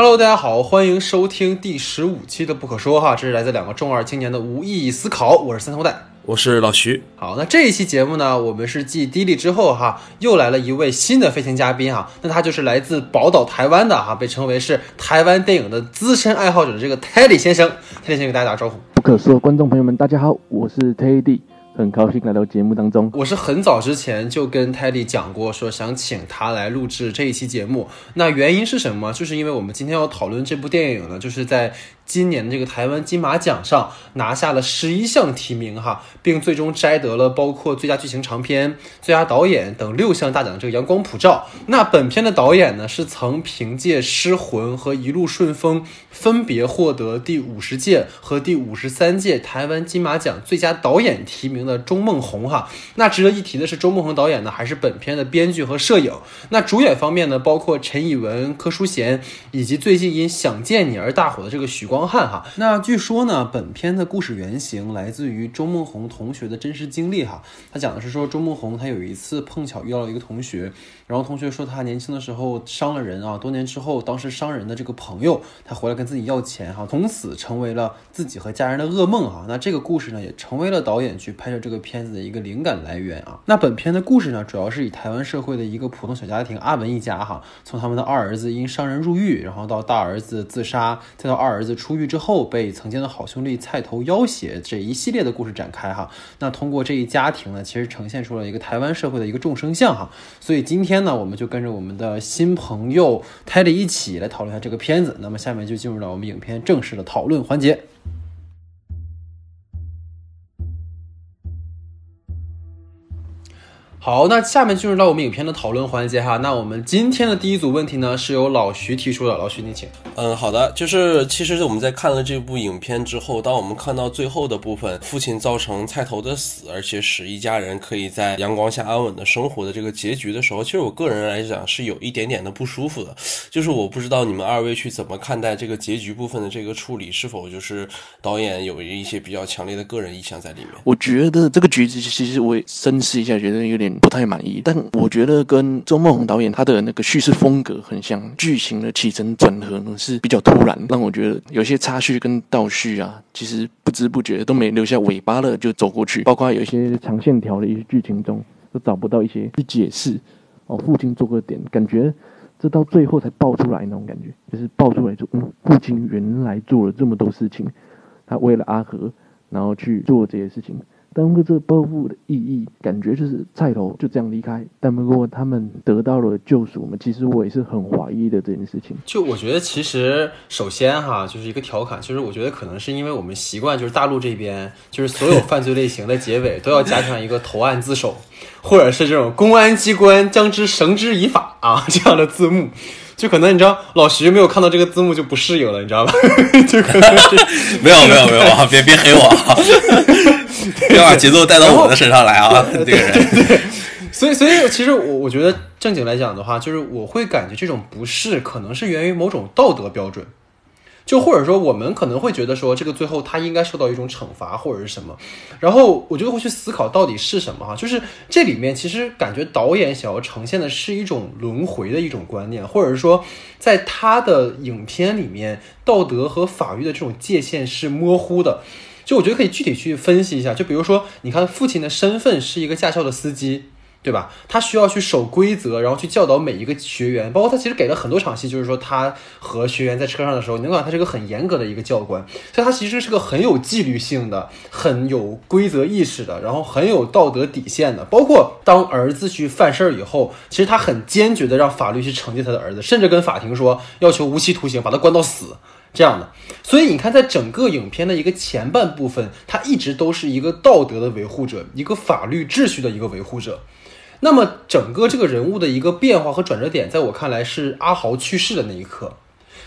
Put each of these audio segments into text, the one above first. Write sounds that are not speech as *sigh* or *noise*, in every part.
Hello，大家好，欢迎收听第十五期的《不可说》哈，这是来自两个中二青年的无意义思考，我是三头带。我是老徐。好，那这一期节目呢，我们是继迪丽之后哈，又来了一位新的飞行嘉宾哈，那他就是来自宝岛台湾的哈，被称为是台湾电影的资深爱好者的这个 Teddy 先生。Teddy 先给大家打个招呼。不可说，观众朋友们，大家好，我是 Teddy。很高兴来到节目当中。我是很早之前就跟泰迪讲过，说想请他来录制这一期节目。那原因是什么？就是因为我们今天要讨论这部电影呢，就是在。今年的这个台湾金马奖上拿下了十一项提名哈，并最终摘得了包括最佳剧情长片、最佳导演等六项大奖的这个阳光普照。那本片的导演呢是曾凭借《失魂》和《一路顺风》分别获得第五十届和第五十三届台湾金马奖最佳导演提名的钟孟宏哈。那值得一提的是，钟孟宏导演呢还是本片的编剧和摄影。那主演方面呢，包括陈以文、柯淑贤，以及最近因《想见你》而大火的这个许光。光汉哈，那据说呢，本片的故事原型来自于周梦红同学的真实经历哈。他讲的是说，周梦红他有一次碰巧遇到了一个同学，然后同学说他年轻的时候伤了人啊，多年之后，当时伤人的这个朋友他回来跟自己要钱哈，从此成为了自己和家人的噩梦哈。那这个故事呢，也成为了导演去拍摄这个片子的一个灵感来源啊。那本片的故事呢，主要是以台湾社会的一个普通小家庭阿文一家哈，从他们的二儿子因伤人入狱，然后到大儿子自杀，再到二儿子出。出狱之后被曾经的好兄弟菜头要挟，这一系列的故事展开哈。那通过这一家庭呢，其实呈现出了一个台湾社会的一个众生相哈。所以今天呢，我们就跟着我们的新朋友泰利一起来讨论一下这个片子。那么下面就进入到我们影片正式的讨论环节。好，那下面进入到我们影片的讨论环节哈。那我们今天的第一组问题呢，是由老徐提出的。老徐，你请。嗯，好的，就是其实我们在看了这部影片之后，当我们看到最后的部分，父亲造成菜头的死，而且使一家人可以在阳光下安稳的生活的这个结局的时候，其实我个人来讲是有一点点的不舒服的。就是我不知道你们二位去怎么看待这个结局部分的这个处理，是否就是导演有一些比较强烈的个人意向在里面？我觉得这个局子其实我深思一下，觉得有点。不太满意，但我觉得跟周梦红导演他的那个叙事风格很像，剧情的起承转合呢是比较突然，让我觉得有些插叙跟倒叙啊，其实不知不觉都没留下尾巴了就走过去，包括有一些长线条的一些剧情中都找不到一些去解释哦，父亲做个点，感觉这到最后才爆出来那种感觉，就是爆出来就，嗯，父亲原来做了这么多事情，他为了阿和，然后去做这些事情。当个这报复的意义，感觉就是菜头就这样离开。但不过他们得到了救赎嘛，其实我也是很怀疑的这件事情。就我觉得，其实首先哈，就是一个调侃，就是我觉得可能是因为我们习惯，就是大陆这边，就是所有犯罪类型的结尾都要加上一个投案自首，或者是这种公安机关将之绳之以法啊这样的字幕。就可能你知道，老徐没有看到这个字幕就不适应了，你知道吧？*laughs* 就可能是没有没有没有啊，别别黑我。别把节奏带到我的身上来啊！这个人，对，所以所以其实我我觉得正经来讲的话，就是我会感觉这种不适可能是源于某种道德标准，就或者说我们可能会觉得说这个最后他应该受到一种惩罚或者是什么，然后我就会去思考到底是什么哈，就是这里面其实感觉导演想要呈现的是一种轮回的一种观念，或者说在他的影片里面道德和法律的这种界限是模糊的。就我觉得可以具体去分析一下，就比如说，你看父亲的身份是一个驾校的司机，对吧？他需要去守规则，然后去教导每一个学员。包括他其实给了很多场戏，就是说他和学员在车上的时候，你能感觉他是个很严格的一个教官，所以他其实是个很有纪律性的、很有规则意识的，然后很有道德底线的。包括当儿子去犯事儿以后，其实他很坚决的让法律去惩戒他的儿子，甚至跟法庭说要求无期徒刑，把他关到死。这样的，所以你看，在整个影片的一个前半部分，他一直都是一个道德的维护者，一个法律秩序的一个维护者。那么，整个这个人物的一个变化和转折点，在我看来是阿豪去世的那一刻。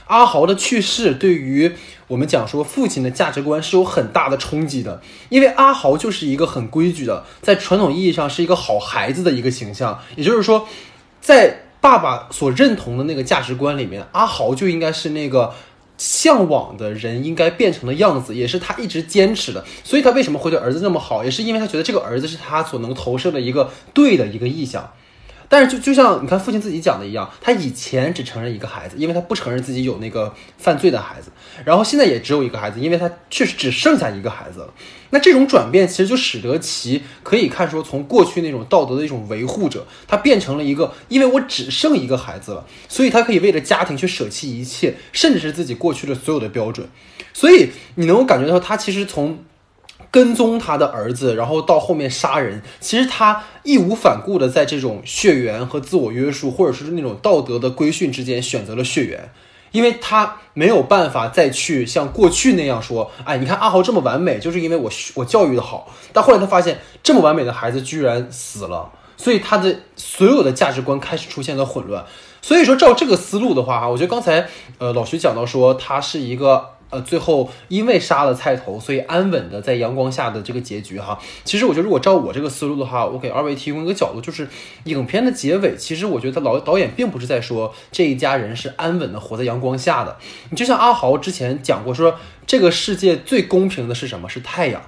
阿豪的去世对于我们讲说父亲的价值观是有很大的冲击的，因为阿豪就是一个很规矩的，在传统意义上是一个好孩子的一个形象。也就是说，在爸爸所认同的那个价值观里面，阿豪就应该是那个。向往的人应该变成的样子，也是他一直坚持的。所以他为什么会对儿子那么好，也是因为他觉得这个儿子是他所能投射的一个对的一个意向。但是就就像你看父亲自己讲的一样，他以前只承认一个孩子，因为他不承认自己有那个犯罪的孩子，然后现在也只有一个孩子，因为他确实只剩下一个孩子了。那这种转变其实就使得其可以看说，从过去那种道德的一种维护者，他变成了一个，因为我只剩一个孩子了，所以他可以为了家庭去舍弃一切，甚至是自己过去的所有的标准。所以你能够感觉到，他其实从跟踪他的儿子，然后到后面杀人，其实他义无反顾的在这种血缘和自我约束，或者是那种道德的规训之间选择了血缘。因为他没有办法再去像过去那样说，哎，你看阿豪这么完美，就是因为我我教育的好。但后来他发现，这么完美的孩子居然死了，所以他的所有的价值观开始出现了混乱。所以说，照这个思路的话，哈，我觉得刚才呃老徐讲到说，他是一个。呃，最后因为杀了菜头，所以安稳的在阳光下的这个结局哈。其实我觉得，如果照我这个思路的话，我给二位提供一个角度，就是影片的结尾，其实我觉得老导演并不是在说这一家人是安稳的活在阳光下的。你就像阿豪之前讲过，说这个世界最公平的是什么？是太阳，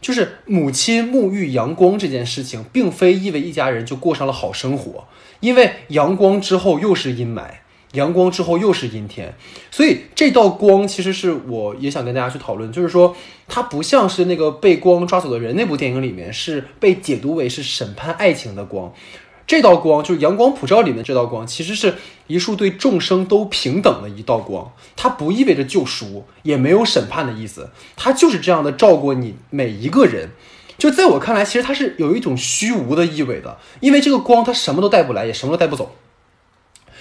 就是母亲沐浴阳光这件事情，并非意味一家人就过上了好生活，因为阳光之后又是阴霾。阳光之后又是阴天，所以这道光其实是我也想跟大家去讨论，就是说它不像是那个被光抓走的人那部电影里面是被解读为是审判爱情的光，这道光就是阳光普照里面这道光，其实是一束对众生都平等的一道光，它不意味着救赎，也没有审判的意思，它就是这样的照顾你每一个人。就在我看来，其实它是有一种虚无的意味的，因为这个光它什么都带不来，也什么都带不走。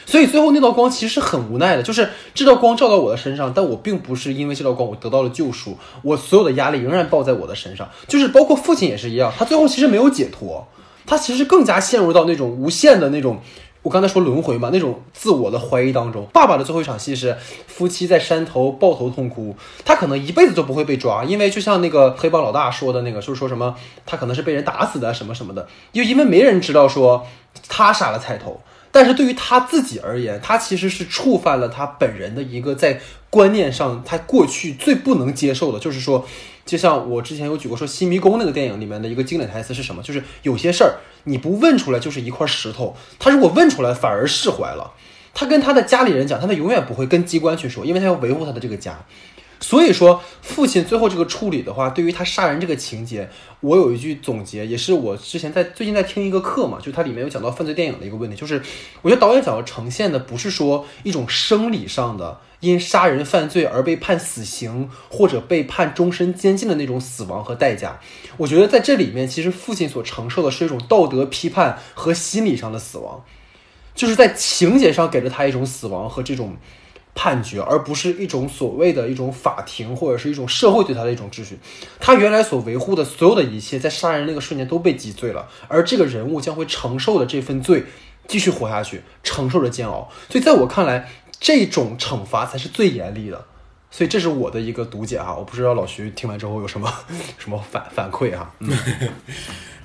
所以最后那道光其实是很无奈的，就是这道光照到我的身上，但我并不是因为这道光我得到了救赎，我所有的压力仍然抱在我的身上，就是包括父亲也是一样，他最后其实没有解脱，他其实更加陷入到那种无限的那种，我刚才说轮回嘛，那种自我的怀疑当中。爸爸的最后一场戏是夫妻在山头抱头痛哭，他可能一辈子都不会被抓，因为就像那个黑帮老大说的那个，就是说什么他可能是被人打死的什么什么的，又因为没人知道说他杀了菜头。但是对于他自己而言，他其实是触犯了他本人的一个在观念上他过去最不能接受的，就是说，就像我之前有举过说《新迷宫》那个电影里面的一个经典台词是什么？就是有些事儿你不问出来就是一块石头，他如果问出来反而释怀了。他跟他的家里人讲，他们永远不会跟机关去说，因为他要维护他的这个家。所以说，父亲最后这个处理的话，对于他杀人这个情节，我有一句总结，也是我之前在最近在听一个课嘛，就它里面有讲到犯罪电影的一个问题，就是我觉得导演想要呈现的不是说一种生理上的因杀人犯罪而被判死刑或者被判终身监禁的那种死亡和代价，我觉得在这里面其实父亲所承受的是一种道德批判和心理上的死亡，就是在情节上给了他一种死亡和这种。判决，而不是一种所谓的一种法庭或者是一种社会对他的一种秩序。他原来所维护的所有的一切，在杀人那个瞬间都被击碎了，而这个人物将会承受的这份罪，继续活下去，承受着煎熬。所以在我看来，这种惩罚才是最严厉的。所以这是我的一个读解哈，我不知道老徐听完之后有什么什么反反馈哈。嗯。*laughs*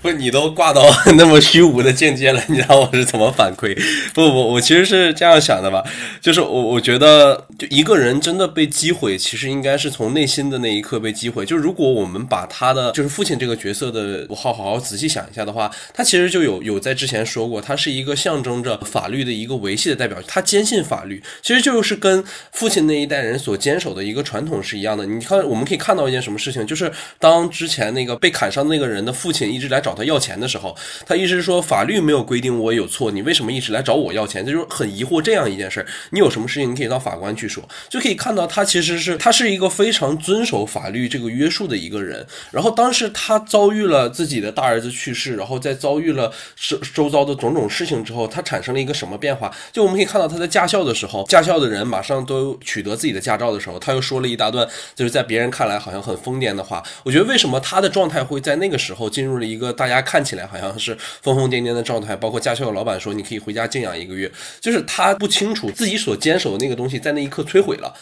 不，你都挂到 *laughs* 那么虚无的境界了，你让我是怎么反馈？不不，我其实是这样想的吧，就是我我觉得，就一个人真的被击毁，其实应该是从内心的那一刻被击毁。就如果我们把他的就是父亲这个角色的好好好仔细想一下的话，他其实就有有在之前说过，他是一个象征着法律的一个维系的代表，他坚信法律，其实就是跟父亲那一代人所坚守的一个传统是一样的。你看，我们可以看到一件什么事情，就是当之前那个被砍伤那个人的父亲一直来找。找他要钱的时候，他一直说法律没有规定我有错，你为什么一直来找我要钱？这就是很疑惑这样一件事儿。你有什么事情，你可以到法官去说，就可以看到他其实是他是一个非常遵守法律这个约束的一个人。然后当时他遭遇了自己的大儿子去世，然后再遭遇了周周遭的种种事情之后，他产生了一个什么变化？就我们可以看到他在驾校的时候，驾校的人马上都取得自己的驾照的时候，他又说了一大段就是在别人看来好像很疯癫的话。我觉得为什么他的状态会在那个时候进入了一个。大家看起来好像是疯疯癫癫的状态，包括驾校的老板说你可以回家静养一个月，就是他不清楚自己所坚守的那个东西在那一刻摧毁了。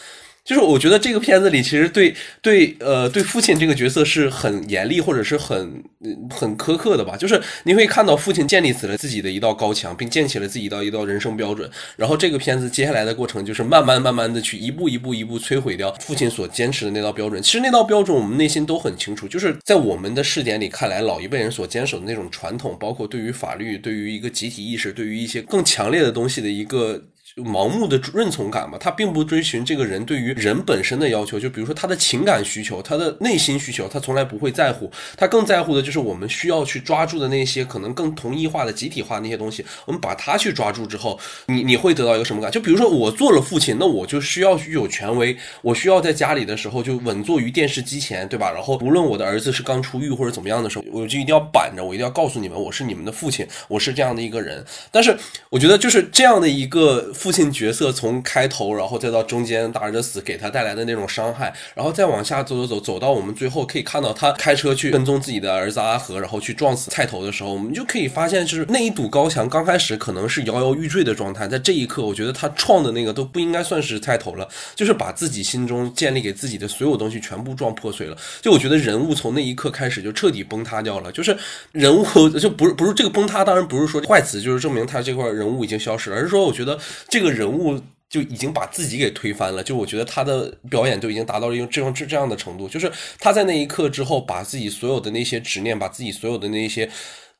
就是我觉得这个片子里其实对对呃对父亲这个角色是很严厉或者是很很苛刻的吧。就是你会看到父亲建立起了自己的一道高墙，并建起了自己的一道人生标准。然后这个片子接下来的过程就是慢慢慢慢的去一步一步一步摧毁掉父亲所坚持的那道标准。其实那道标准我们内心都很清楚，就是在我们的视点里看来，老一辈人所坚守的那种传统，包括对于法律、对于一个集体意识、对于一些更强烈的东西的一个。盲目的认从感嘛，他并不追寻这个人对于人本身的要求，就比如说他的情感需求、他的内心需求，他从来不会在乎，他更在乎的就是我们需要去抓住的那些可能更同一化的、集体化那些东西。我们把它去抓住之后，你你会得到一个什么感？就比如说我做了父亲，那我就需要具有权威，我需要在家里的时候就稳坐于电视机前，对吧？然后无论我的儿子是刚出狱或者怎么样的时候，我就一定要板着，我一定要告诉你们，我是你们的父亲，我是这样的一个人。但是我觉得就是这样的一个父父亲角色。从开头，然后再到中间大儿子死给他带来的那种伤害，然后再往下走走走，走到我们最后可以看到他开车去跟踪自己的儿子阿和，然后去撞死菜头的时候，我们就可以发现，就是那一堵高墙刚开始可能是摇摇欲坠的状态，在这一刻，我觉得他撞的那个都不应该算是菜头了，就是把自己心中建立给自己的所有东西全部撞破碎了。就我觉得人物从那一刻开始就彻底崩塌掉了，就是人物就不是不是这个崩塌，当然不是说坏词，就是证明他这块人物已经消失了，而是说我觉得这个人物。就已经把自己给推翻了。就我觉得他的表演就已经达到了一种这种这这样的程度，就是他在那一刻之后，把自己所有的那些执念，把自己所有的那些。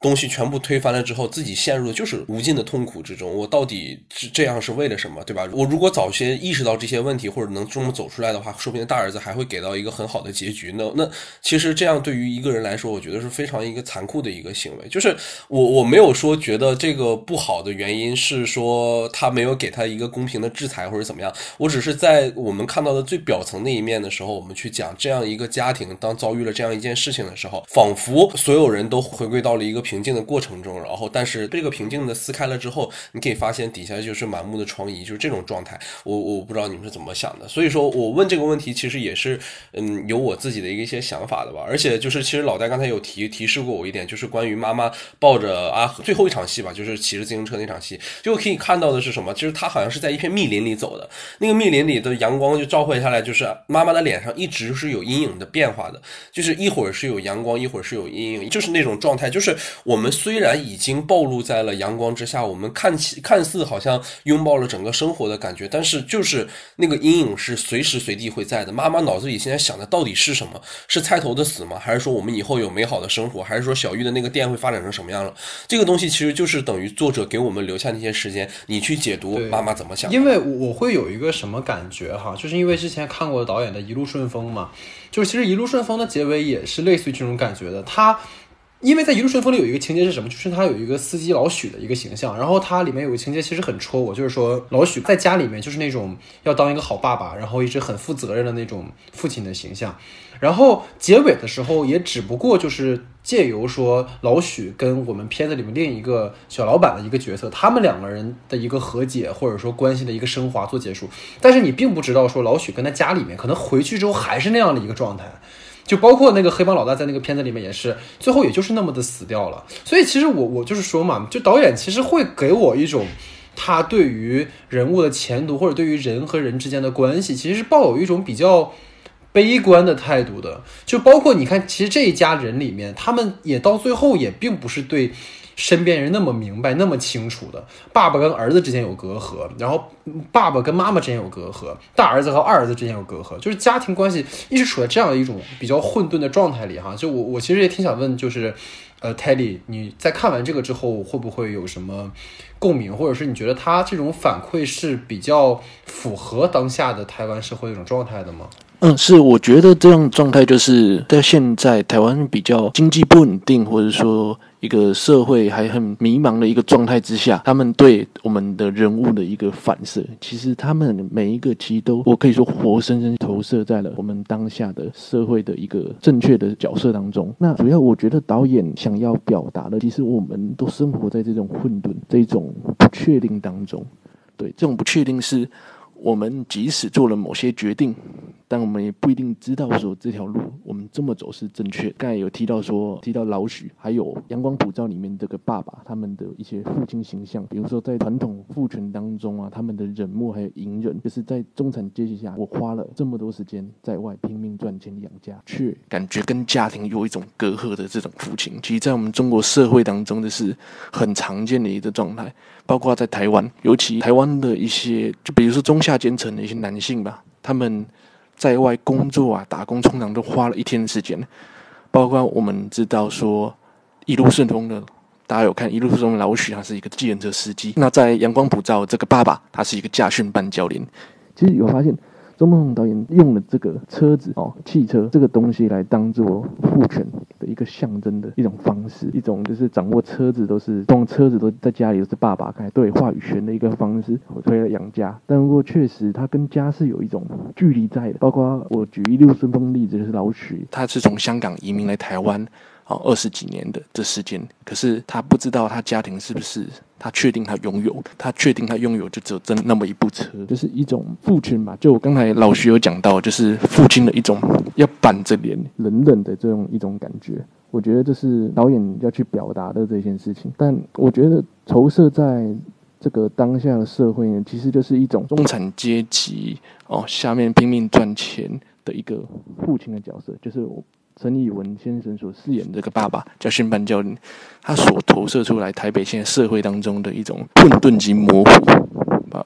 东西全部推翻了之后，自己陷入的就是无尽的痛苦之中。我到底是这样是为了什么，对吧？我如果早些意识到这些问题，或者能这么走出来的话，说不定大儿子还会给到一个很好的结局。那那其实这样对于一个人来说，我觉得是非常一个残酷的一个行为。就是我我没有说觉得这个不好的原因是说他没有给他一个公平的制裁或者怎么样。我只是在我们看到的最表层那一面的时候，我们去讲这样一个家庭当遭遇了这样一件事情的时候，仿佛所有人都回归到了一个。平静的过程中，然后但是这个平静的撕开了之后，你可以发现底下就是满目的疮痍，就是这种状态。我我不知道你们是怎么想的，所以说我问这个问题，其实也是嗯有我自己的一些想法的吧。而且就是其实老戴刚才有提提示过我一点，就是关于妈妈抱着阿和最后一场戏吧，就是骑着自行车那场戏，就可以看到的是什么？就是他好像是在一片密林里走的，那个密林里的阳光就照会下来，就是妈妈的脸上一直是有阴影的变化的，就是一会儿是有阳光，一会儿是有阴影，就是那种状态，就是。我们虽然已经暴露在了阳光之下，我们看起看似好像拥抱了整个生活的感觉，但是就是那个阴影是随时随地会在的。妈妈脑子里现在想的到底是什么？是菜头的死吗？还是说我们以后有美好的生活？还是说小玉的那个店会发展成什么样了？这个东西其实就是等于作者给我们留下那些时间，你去解读妈妈怎么想。因为我会有一个什么感觉哈，就是因为之前看过导演的《一路顺风》嘛，就是其实《一路顺风》的结尾也是类似于这种感觉的，他。因为在一路顺风里有一个情节是什么？就是他有一个司机老许的一个形象，然后它里面有个情节其实很戳我，就是说老许在家里面就是那种要当一个好爸爸，然后一直很负责任的那种父亲的形象。然后结尾的时候也只不过就是借由说老许跟我们片子里面另一个小老板的一个角色，他们两个人的一个和解或者说关系的一个升华做结束。但是你并不知道说老许跟他家里面可能回去之后还是那样的一个状态。就包括那个黑帮老大在那个片子里面也是，最后也就是那么的死掉了。所以其实我我就是说嘛，就导演其实会给我一种，他对于人物的前途或者对于人和人之间的关系，其实是抱有一种比较悲观的态度的。就包括你看，其实这一家人里面，他们也到最后也并不是对。身边人那么明白、那么清楚的，爸爸跟儿子之间有隔阂，然后爸爸跟妈妈之间有隔阂，大儿子和二儿子之间有隔阂，就是家庭关系一直处在这样一种比较混沌的状态里哈。就我我其实也挺想问，就是呃，Teddy，你在看完这个之后会不会有什么共鸣，或者是你觉得他这种反馈是比较符合当下的台湾社会一种状态的吗？嗯，是，我觉得这样状态就是在现在台湾比较经济不稳定，或者说。一个社会还很迷茫的一个状态之下，他们对我们的人物的一个反射，其实他们每一个其实都，我可以说活生生投射在了我们当下的社会的一个正确的角色当中。那主要我觉得导演想要表达的，其实我们都生活在这种混沌、这种不确定当中。对，这种不确定是我们即使做了某些决定。但我们也不一定知道说这条路我们这么走是正确。刚才有提到说，提到老许，还有《阳光普照》里面这个爸爸他们的一些父亲形象，比如说在传统父权当中啊，他们的忍默还有隐忍，就是在中产阶级下，我花了这么多时间在外拼命赚钱养家，却感觉跟家庭有一种隔阂的这种父亲，其实，在我们中国社会当中，这是很常见的一个状态。包括在台湾，尤其台湾的一些，就比如说中下阶层的一些男性吧，他们在外工作啊、打工，通常都花了一天的时间。包括我们知道说，一路顺风的，大家有看一路顺风的老许，他是一个计程车司机。那在阳光普照这个爸爸，他是一个驾训班教练。其实有发现。周梦红导演用了这个车子哦，汽车这个东西来当做父权的一个象征的一种方式，一种就是掌握车子都是，动车子都在家里都是爸爸开对话语权的一个方式，为了养家。但不过确实，他跟家是有一种距离在的。包括我举一六顺风例子，就是老许，他是从香港移民来台湾。二十几年的这时间，可是他不知道他家庭是不是他确定他拥有，他确定他拥有就只有真那么一部车，就是一种父亲吧。就我刚才老徐有讲到，就是父亲的一种要板着脸、冷冷的这种一种感觉。我觉得这是导演要去表达的这件事情。但我觉得投射在这个当下的社会呢，其实就是一种中产阶级哦，下面拼命赚钱的一个父亲的角色，就是我。陈以文先生所饰演的这个爸爸叫训班教练，他所投射出来台北现在社会当中的一种混沌及模糊。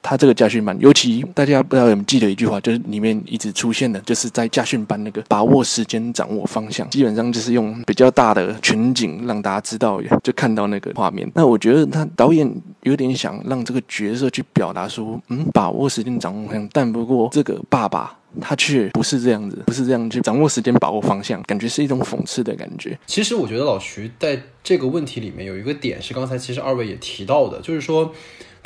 他这个驾训班，尤其大家不知道有没有记得一句话，就是里面一直出现的，就是在驾训班那个把握时间、掌握方向，基本上就是用比较大的全景让大家知道，就看到那个画面。那我觉得他导演有点想让这个角色去表达说，嗯，把握时间、掌握方向，但不过这个爸爸。他却不是这样子，不是这样去掌握时间、把握方向，感觉是一种讽刺的感觉。其实我觉得老徐在这个问题里面有一个点是刚才其实二位也提到的，就是说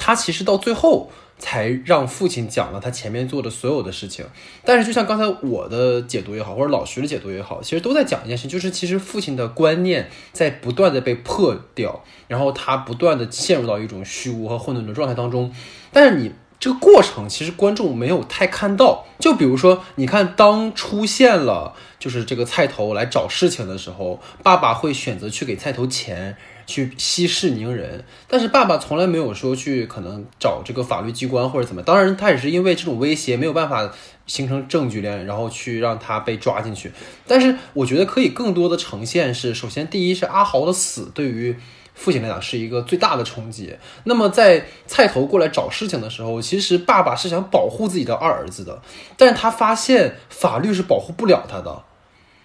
他其实到最后才让父亲讲了他前面做的所有的事情。但是就像刚才我的解读也好，或者老徐的解读也好，其实都在讲一件事，就是其实父亲的观念在不断的被破掉，然后他不断的陷入到一种虚无和混沌的状态当中。但是你。这个过程其实观众没有太看到，就比如说，你看当出现了就是这个菜头来找事情的时候，爸爸会选择去给菜头钱，去息事宁人，但是爸爸从来没有说去可能找这个法律机关或者怎么，当然他也是因为这种威胁没有办法形成证据链，然后去让他被抓进去，但是我觉得可以更多的呈现是，首先第一是阿豪的死对于。父亲来讲是一个最大的冲击。那么在菜头过来找事情的时候，其实爸爸是想保护自己的二儿子的，但是他发现法律是保护不了他的。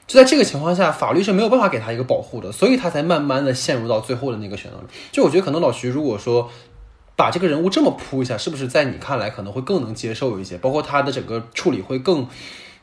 就在这个情况下，法律是没有办法给他一个保护的，所以他才慢慢的陷入到最后的那个选择。就我觉得可能老徐如果说把这个人物这么铺一下，是不是在你看来可能会更能接受一些？包括他的整个处理会更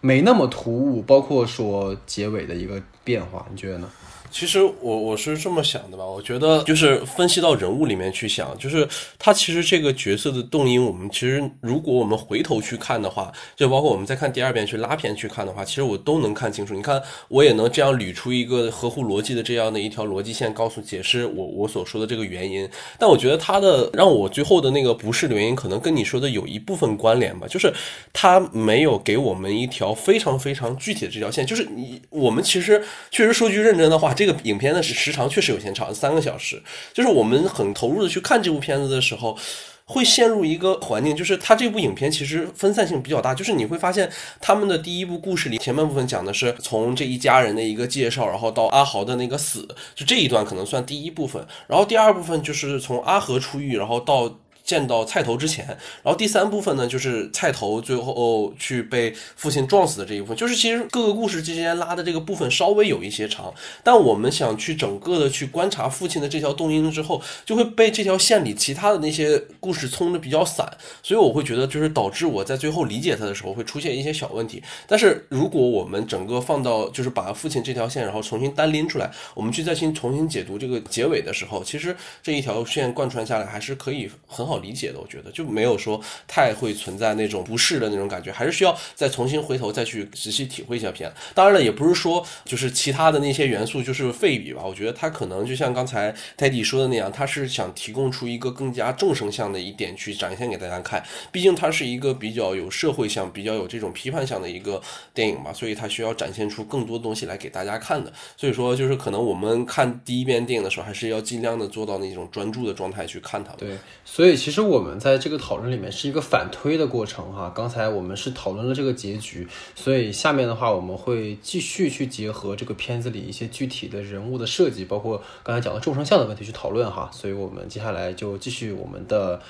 没那么突兀，包括说结尾的一个变化，你觉得呢？其实我我是这么想的吧，我觉得就是分析到人物里面去想，就是他其实这个角色的动因，我们其实如果我们回头去看的话，就包括我们再看第二遍去拉片去看的话，其实我都能看清楚。你看，我也能这样捋出一个合乎逻辑的这样的一条逻辑线，告诉解释我我所说的这个原因。但我觉得他的让我最后的那个不是的原因，可能跟你说的有一部分关联吧，就是他没有给我们一条非常非常具体的这条线。就是你我们其实确实说句认真的话。这个影片的时长确实有些长，三个小时。就是我们很投入的去看这部片子的时候，会陷入一个环境，就是它这部影片其实分散性比较大。就是你会发现，他们的第一部故事里前半部分讲的是从这一家人的一个介绍，然后到阿豪的那个死，就这一段可能算第一部分。然后第二部分就是从阿和出狱，然后到。见到菜头之前，然后第三部分呢，就是菜头最后去被父亲撞死的这一部分，就是其实各个故事之间拉的这个部分稍微有一些长，但我们想去整个的去观察父亲的这条动因之后，就会被这条线里其他的那些故事冲的比较散，所以我会觉得就是导致我在最后理解他的时候会出现一些小问题。但是如果我们整个放到就是把父亲这条线然后重新单拎出来，我们去再新重新解读这个结尾的时候，其实这一条线贯穿下来还是可以很好。好理解的，我觉得就没有说太会存在那种不适的那种感觉，还是需要再重新回头再去仔细体会一下片。当然了，也不是说就是其他的那些元素就是废笔吧，我觉得他可能就像刚才泰迪说的那样，他是想提供出一个更加众生相的一点去展现给大家看。毕竟它是一个比较有社会向、比较有这种批判向的一个电影嘛，所以它需要展现出更多东西来给大家看的。所以说，就是可能我们看第一遍电影的时候，还是要尽量的做到那种专注的状态去看它。对，所以其实我们在这个讨论里面是一个反推的过程哈。刚才我们是讨论了这个结局，所以下面的话我们会继续去结合这个片子里一些具体的人物的设计，包括刚才讲的众生相的问题去讨论哈。所以我们接下来就继续我们的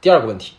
第二个问题。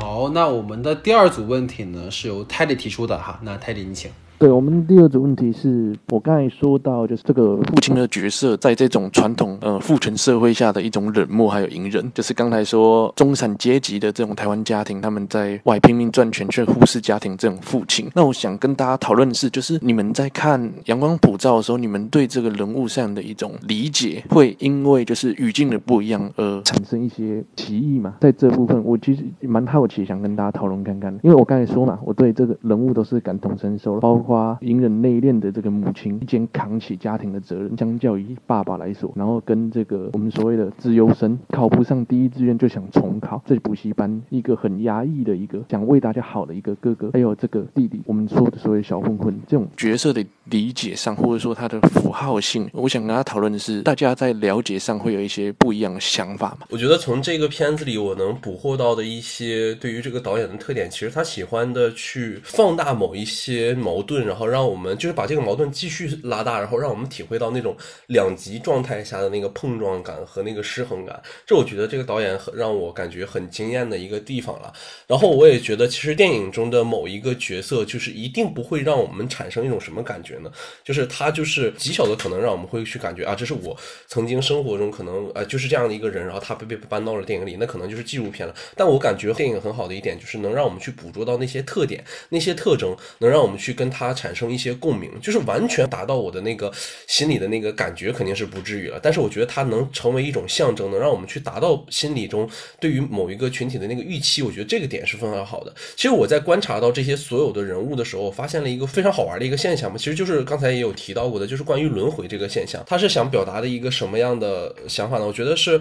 好，那我们的第二组问题呢是由泰迪提出的哈。那泰迪，你请。对我们第二组问题是我刚才说到，就是这个父亲的角色在这种传统呃父权社会下的一种冷漠还有隐忍，就是刚才说中产阶级的这种台湾家庭，他们在外拼命赚钱却忽视家庭这种父亲。那我想跟大家讨论的是，就是你们在看《阳光普照》的时候，你们对这个人物上的一种理解，会因为就是语境的不一样而产生一些歧义嘛？在这部分，我其实蛮好奇，想跟大家讨论看看，因为我刚才说嘛，我对这个人物都是感同身受，包。花隐忍内敛的这个母亲，一肩扛起家庭的责任，相较于爸爸来说，然后跟这个我们所谓的自由生，考不上第一志愿就想重考，这补习班一个很压抑的一个想为大家好的一个哥哥，还有这个弟弟，我们说的所谓小混混，这种角色的理解上，或者说他的符号性，我想跟他讨论的是，大家在了解上会有一些不一样的想法吗？我觉得从这个片子里，我能捕获到的一些对于这个导演的特点，其实他喜欢的去放大某一些矛盾。然后让我们就是把这个矛盾继续拉大，然后让我们体会到那种两极状态下的那个碰撞感和那个失衡感。这我觉得这个导演很让我感觉很惊艳的一个地方了。然后我也觉得，其实电影中的某一个角色，就是一定不会让我们产生一种什么感觉呢？就是他就是极小的可能让我们会去感觉啊，这是我曾经生活中可能呃就是这样的一个人，然后他被被搬到了电影里，那可能就是纪录片了。但我感觉电影很好的一点就是能让我们去捕捉到那些特点、那些特征，能让我们去跟他。它产生一些共鸣，就是完全达到我的那个心里的那个感觉，肯定是不至于了。但是我觉得它能成为一种象征，能让我们去达到心理中对于某一个群体的那个预期。我觉得这个点是非常好的。其实我在观察到这些所有的人物的时候，我发现了一个非常好玩的一个现象嘛，其实就是刚才也有提到过的，就是关于轮回这个现象。他是想表达的一个什么样的想法呢？我觉得是。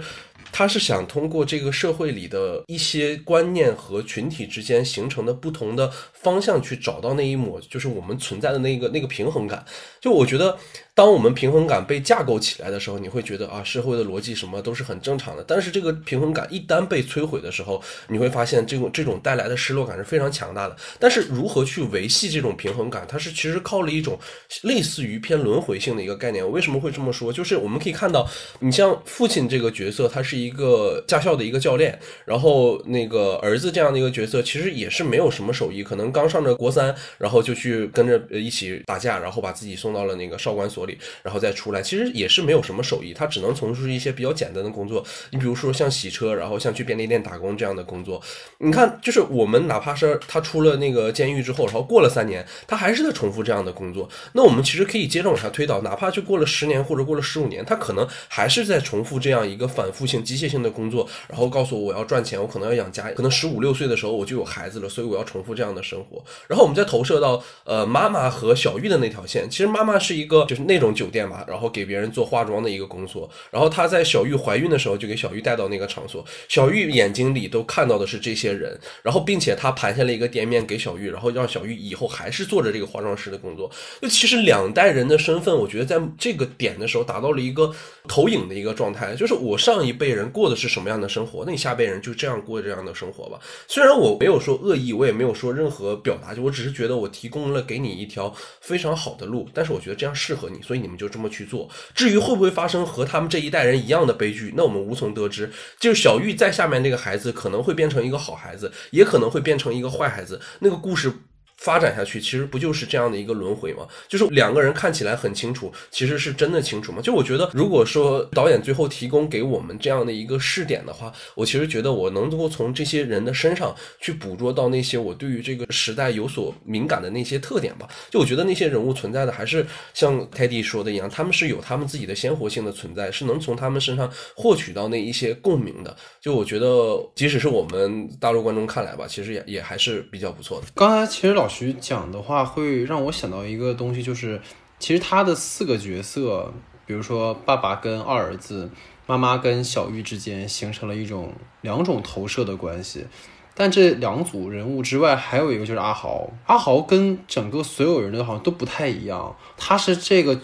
他是想通过这个社会里的一些观念和群体之间形成的不同的方向，去找到那一抹，就是我们存在的那个那个平衡感。就我觉得。当我们平衡感被架构起来的时候，你会觉得啊，社会的逻辑什么都是很正常的。但是这个平衡感一旦被摧毁的时候，你会发现这种这种带来的失落感是非常强大的。但是如何去维系这种平衡感，它是其实靠了一种类似于偏轮回性的一个概念。我为什么会这么说？就是我们可以看到，你像父亲这个角色，他是一个驾校的一个教练，然后那个儿子这样的一个角色，其实也是没有什么手艺，可能刚上着国三，然后就去跟着一起打架，然后把自己送到了那个少管所。然后再出来，其实也是没有什么手艺，他只能从事一些比较简单的工作。你比如说像洗车，然后像去便利店打工这样的工作。你看，就是我们哪怕是他出了那个监狱之后，然后过了三年，他还是在重复这样的工作。那我们其实可以接着往下推导，哪怕就过了十年或者过了十五年，他可能还是在重复这样一个反复性、机械性的工作。然后告诉我我要赚钱，我可能要养家，可能十五六岁的时候我就有孩子了，所以我要重复这样的生活。然后我们再投射到呃妈妈和小玉的那条线，其实妈妈是一个就是那种酒店嘛，然后给别人做化妆的一个工作。然后她在小玉怀孕的时候就给小玉带到那个场所，小玉眼睛里都看到的是这些人。然后并且她盘下了一个店面给小玉，然后让小玉以后还是做着这个化妆师的工作。就其实两代人的身份，我觉得在这个点的时候达到了一个投影的一个状态，就是我上一辈人过的是什么样的生活，那你下辈人就这样过这样的生活吧。虽然我没有说恶意，我也没有说任何表达，就我只是觉得我提供了给你一条非常好的路，但是我觉得这样适合你，所以你们就这么去做。至于会不会发生和他们这一代人一样的悲剧，那我们无从得知。就是小玉在下面那个孩子可能会变成一个好孩子。也可能会变成一个坏孩子。那个故事发展下去，其实不就是这样的一个轮回吗？就是两个人看起来很清楚，其实是真的清楚吗？就我觉得，如果说导演最后提供给我们这样的一个试点的话，我其实觉得我能够从这些人的身上去捕捉到那些我对于这个时代有所敏感的那些特点吧。就我觉得那些人物存在的还是像泰迪说的一样，他们是有他们自己的鲜活性的存在，是能从他们身上获取到那一些共鸣的。就我觉得，即使是我们大陆观众看来吧，其实也也还是比较不错的。刚才其实老徐讲的话，会让我想到一个东西，就是其实他的四个角色，比如说爸爸跟二儿子，妈妈跟小玉之间形成了一种两种投射的关系。但这两组人物之外，还有一个就是阿豪。阿豪跟整个所有人都好像都不太一样，他是这个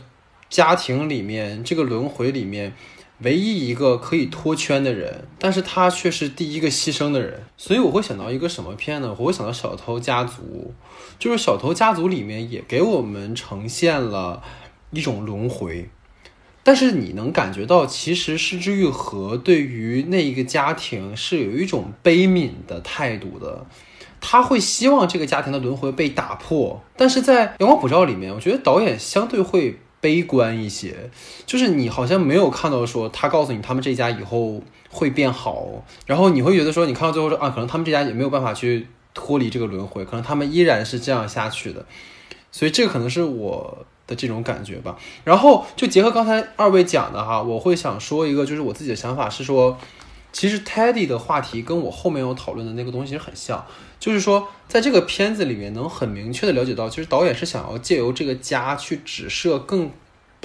家庭里面这个轮回里面。唯一一个可以脱圈的人，但是他却是第一个牺牲的人，所以我会想到一个什么片呢？我会想到《小偷家族》，就是《小偷家族》里面也给我们呈现了一种轮回，但是你能感觉到，其实失之愈合对于那一个家庭是有一种悲悯的态度的，他会希望这个家庭的轮回被打破，但是在《阳光普照》里面，我觉得导演相对会。悲观一些，就是你好像没有看到说他告诉你他们这家以后会变好，然后你会觉得说你看到最后说啊，可能他们这家也没有办法去脱离这个轮回，可能他们依然是这样下去的，所以这个可能是我的这种感觉吧。然后就结合刚才二位讲的哈，我会想说一个，就是我自己的想法是说，其实 Teddy 的话题跟我后面要讨论的那个东西是很像。就是说，在这个片子里面，能很明确的了解到，其实导演是想要借由这个家去指涉更。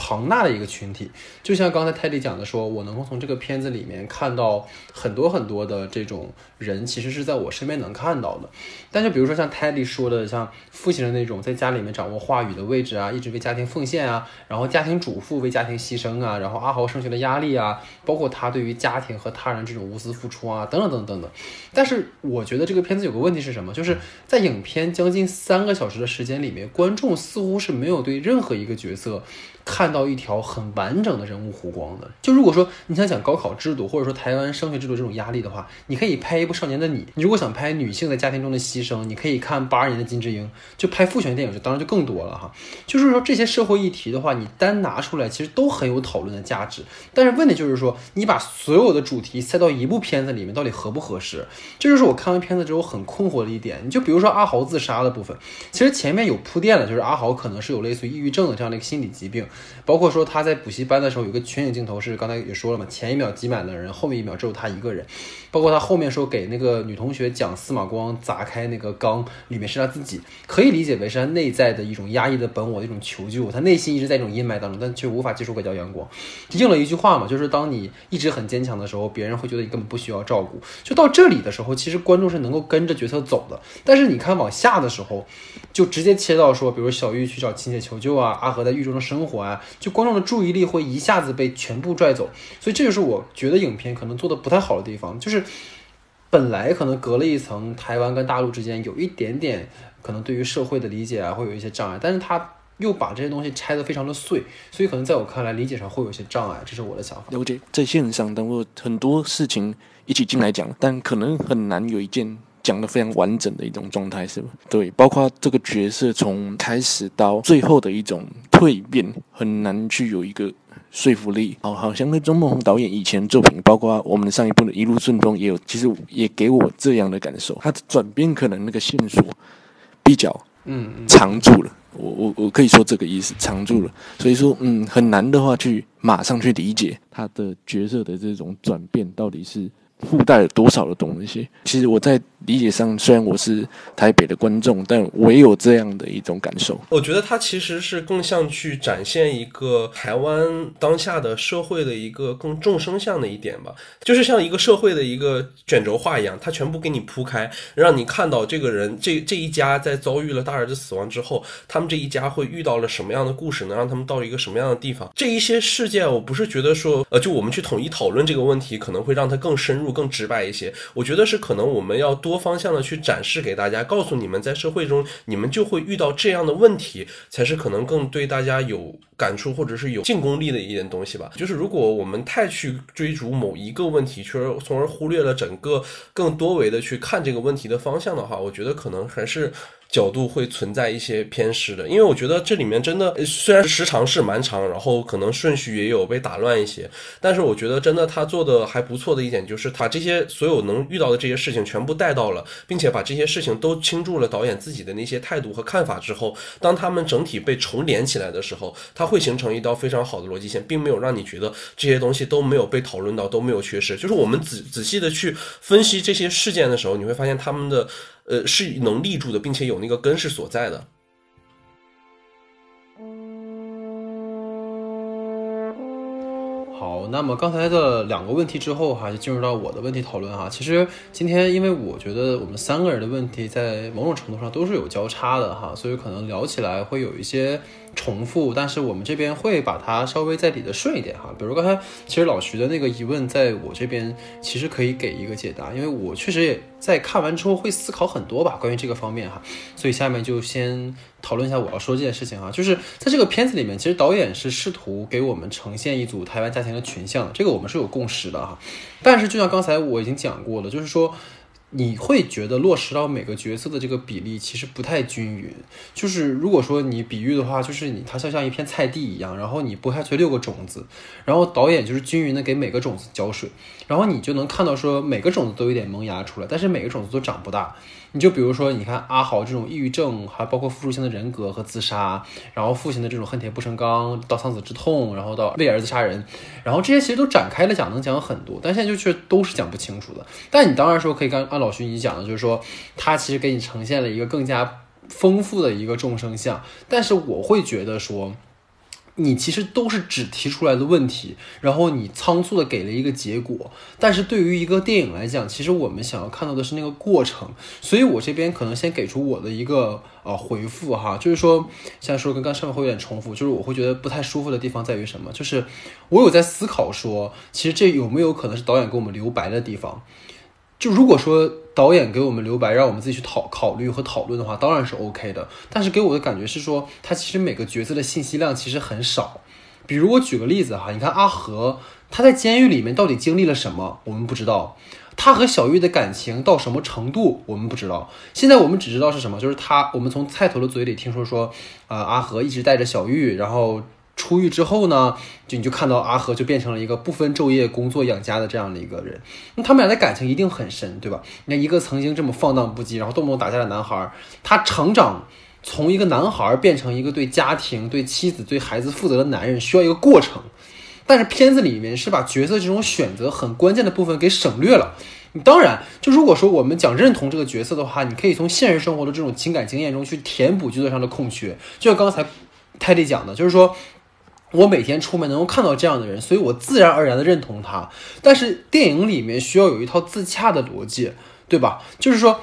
庞大的一个群体，就像刚才 Teddy 讲的，说我能够从这个片子里面看到很多很多的这种人，其实是在我身边能看到的。但是比如说像泰迪说的，像父亲的那种在家里面掌握话语的位置啊，一直为家庭奉献啊，然后家庭主妇为家庭牺牲啊，然后阿豪升学的压力啊，包括他对于家庭和他人这种无私付出啊，等等等等等。但是我觉得这个片子有个问题是什么？就是在影片将近三个小时的时间里面，观众似乎是没有对任何一个角色。看到一条很完整的人物弧光的，就如果说你想讲高考制度，或者说台湾升学制度这种压力的话，你可以拍一部《少年的你》。你如果想拍女性在家庭中的牺牺牲，你可以看八二年的金智英，就拍父权电影就当然就更多了哈。就是说这些社会议题的话，你单拿出来其实都很有讨论的价值。但是问题就是说，你把所有的主题塞到一部片子里面，到底合不合适？这就是我看完片子之后很困惑的一点。你就比如说阿豪自杀的部分，其实前面有铺垫了，就是阿豪可能是有类似于抑郁症的这样的一个心理疾病。包括说他在补习班的时候，有个全景镜头是刚才也说了嘛，前一秒挤满了人，后面一秒只有他一个人。包括他后面说给那个女同学讲司马光砸开那个缸，里面是他自己，可以理解为是他内在的一种压抑的本我的一种求救，他内心一直在一种阴霾当中，但却无法接受外交阳光。应了一句话嘛，就是当你一直很坚强的时候，别人会觉得你根本不需要照顾。就到这里的时候，其实观众是能够跟着角色走的。但是你看往下的时候，就直接切到说，比如小玉去找亲戚求救啊，阿和在狱中的生活啊。就观众的注意力会一下子被全部拽走，所以这就是 *laughs* 我觉得影片可能做的不太好的地方，就是本来可能隔了一层，台湾跟大陆之间有一点点可能对于社会的理解啊会有一些障碍，但是他又把这些东西拆得非常的碎，所以可能在我看来理解上会有一些障碍，这是我的想法。了解，在现实上，等我很多事情一起进来讲，但可能很难有一件。讲的非常完整的一种状态，是吧？对，包括这个角色从开始到最后的一种蜕变，很难去有一个说服力。哦，好像那钟孟宏导演以前作品，包括我们的上一部的《一路顺风》，也有，其实也给我这样的感受。他的转变可能那个线索比较嗯藏住了，我我我可以说这个意思，藏住了。所以说，嗯，很难的话去马上去理解他的角色的这种转变到底是。附带了多少的东西？其实我在理解上，虽然我是台北的观众，但我也有这样的一种感受。我觉得它其实是更像去展现一个台湾当下的社会的一个更众生相的一点吧，就是像一个社会的一个卷轴画一样，它全部给你铺开，让你看到这个人这这一家在遭遇了大儿子死亡之后，他们这一家会遇到了什么样的故事，能让他们到一个什么样的地方？这一些事件，我不是觉得说，呃，就我们去统一讨论这个问题，可能会让它更深入。更直白一些，我觉得是可能我们要多方向的去展示给大家，告诉你们在社会中你们就会遇到这样的问题，才是可能更对大家有感触或者是有进攻力的一点东西吧。就是如果我们太去追逐某一个问题，却从而忽略了整个更多维的去看这个问题的方向的话，我觉得可能还是角度会存在一些偏失的。因为我觉得这里面真的虽然时长是蛮长，然后可能顺序也有被打乱一些，但是我觉得真的他做的还不错的一点就是把这些所有能遇到的这些事情全部带到了，并且把这些事情都倾注了导演自己的那些态度和看法之后，当他们整体被重连起来的时候，它会形成一道非常好的逻辑线，并没有让你觉得这些东西都没有被讨论到，都没有缺失。就是我们仔仔细的去分析这些事件的时候，你会发现他们的呃是能立住的，并且有那个根是所在的。好，那么刚才的两个问题之后哈，就进入到我的问题讨论哈。其实今天因为我觉得我们三个人的问题在某种程度上都是有交叉的哈，所以可能聊起来会有一些重复，但是我们这边会把它稍微再理得顺一点哈。比如刚才其实老徐的那个疑问，在我这边其实可以给一个解答，因为我确实也在看完之后会思考很多吧，关于这个方面哈。所以下面就先讨论一下我要说这件事情哈，就是在这个片子里面，其实导演是试图给我们呈现一组台湾家庭的群像，这个我们是有共识的哈。但是就像刚才我已经讲过了，就是说。你会觉得落实到每个角色的这个比例其实不太均匀。就是如果说你比喻的话，就是你它像像一片菜地一样，然后你播下去六个种子，然后导演就是均匀的给每个种子浇水，然后你就能看到说每个种子都有点萌芽出来，但是每个种子都长不大。你就比如说，你看阿豪这种抑郁症，还包括付出性的人格和自杀，然后父亲的这种恨铁不成钢，到丧子之痛，然后到为儿子杀人，然后这些其实都展开了讲，能讲很多，但现在就却都是讲不清楚的。但你当然说可以跟按老徐你讲的，就是说他其实给你呈现了一个更加丰富的一个众生相，但是我会觉得说。你其实都是只提出来的问题，然后你仓促的给了一个结果。但是对于一个电影来讲，其实我们想要看到的是那个过程。所以我这边可能先给出我的一个呃回复哈，就是说，现在说跟刚上面会有点重复，就是我会觉得不太舒服的地方在于什么？就是我有在思考说，其实这有没有可能是导演给我们留白的地方？就如果说导演给我们留白，让我们自己去讨考虑和讨论的话，当然是 OK 的。但是给我的感觉是说，他其实每个角色的信息量其实很少。比如我举个例子哈，你看阿和他在监狱里面到底经历了什么，我们不知道。他和小玉的感情到什么程度，我们不知道。现在我们只知道是什么，就是他，我们从菜头的嘴里听说说，啊，阿和一直带着小玉，然后。出狱之后呢，就你就看到阿和就变成了一个不分昼夜工作养家的这样的一个人。那他们俩的感情一定很深，对吧？那一个曾经这么放荡不羁，然后动不动打架的男孩，他成长从一个男孩变成一个对家庭、对妻子、对孩子负责的男人，需要一个过程。但是片子里面是把角色这种选择很关键的部分给省略了。你当然，就如果说我们讲认同这个角色的话，你可以从现实生活的这种情感经验中去填补角色上的空缺。就像刚才泰迪讲的，就是说。我每天出门能够看到这样的人，所以我自然而然的认同他。但是电影里面需要有一套自洽的逻辑，对吧？就是说，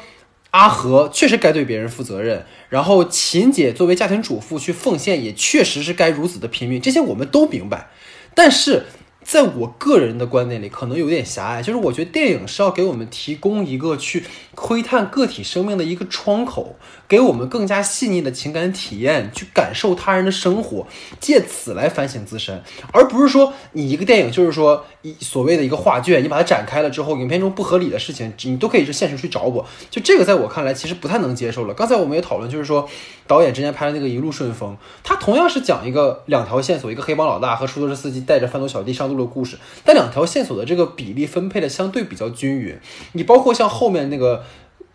阿和确实该对别人负责任，然后秦姐作为家庭主妇去奉献，也确实是该如此的拼命。这些我们都明白，但是。在我个人的观点里，可能有点狭隘，就是我觉得电影是要给我们提供一个去窥探个体生命的一个窗口，给我们更加细腻的情感体验，去感受他人的生活，借此来反省自身，而不是说你一个电影就是说一所谓的一个画卷，你把它展开了之后，影片中不合理的事情你都可以是现实去找我，就这个在我看来其实不太能接受了。刚才我们也讨论，就是说导演之前拍的那个一路顺风，他同样是讲一个两条线索，一个黑帮老大和出租车司机带着贩毒小弟上路。的故事，但两条线索的这个比例分配的相对比较均匀。你包括像后面那个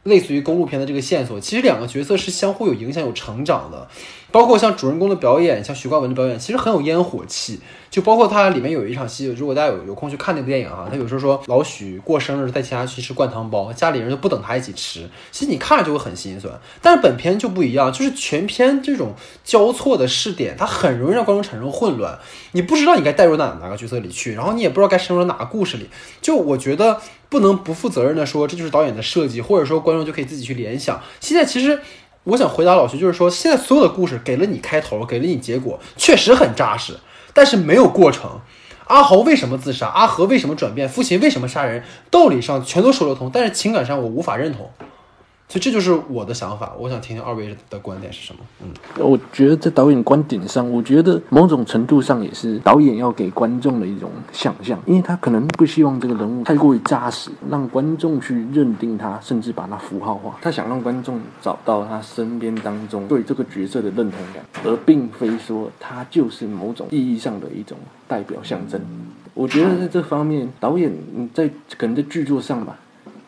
类似于公路片的这个线索，其实两个角色是相互有影响、有成长的。包括像主人公的表演，像徐冠文的表演，其实很有烟火气。就包括他里面有一场戏，如果大家有有空去看那部电影啊，他有时候说老许过生日带其他去吃灌汤包，家里人就不等他一起吃，其实你看着就会很心酸。但是本片就不一样，就是全片这种交错的视点，它很容易让观众产生混乱，你不知道你该带入哪哪个角色里去，然后你也不知道该深入哪个故事里。就我觉得不能不负责任的说，这就是导演的设计，或者说观众就可以自己去联想。现在其实。我想回答老徐，就是说，现在所有的故事给了你开头，给了你结果，确实很扎实，但是没有过程。阿豪为什么自杀？阿和为什么转变？父亲为什么杀人？道理上全都说得通，但是情感上我无法认同。所以这就是我的想法，我想听听二位的观点是什么。嗯，我觉得在导演观点上，我觉得某种程度上也是导演要给观众的一种想象，因为他可能不希望这个人物太过于扎实，让观众去认定他，甚至把他符号化。他想让观众找到他身边当中对这个角色的认同感，而并非说他就是某种意义上的一种代表象征。我觉得在这方面，导演在可能在剧作上吧。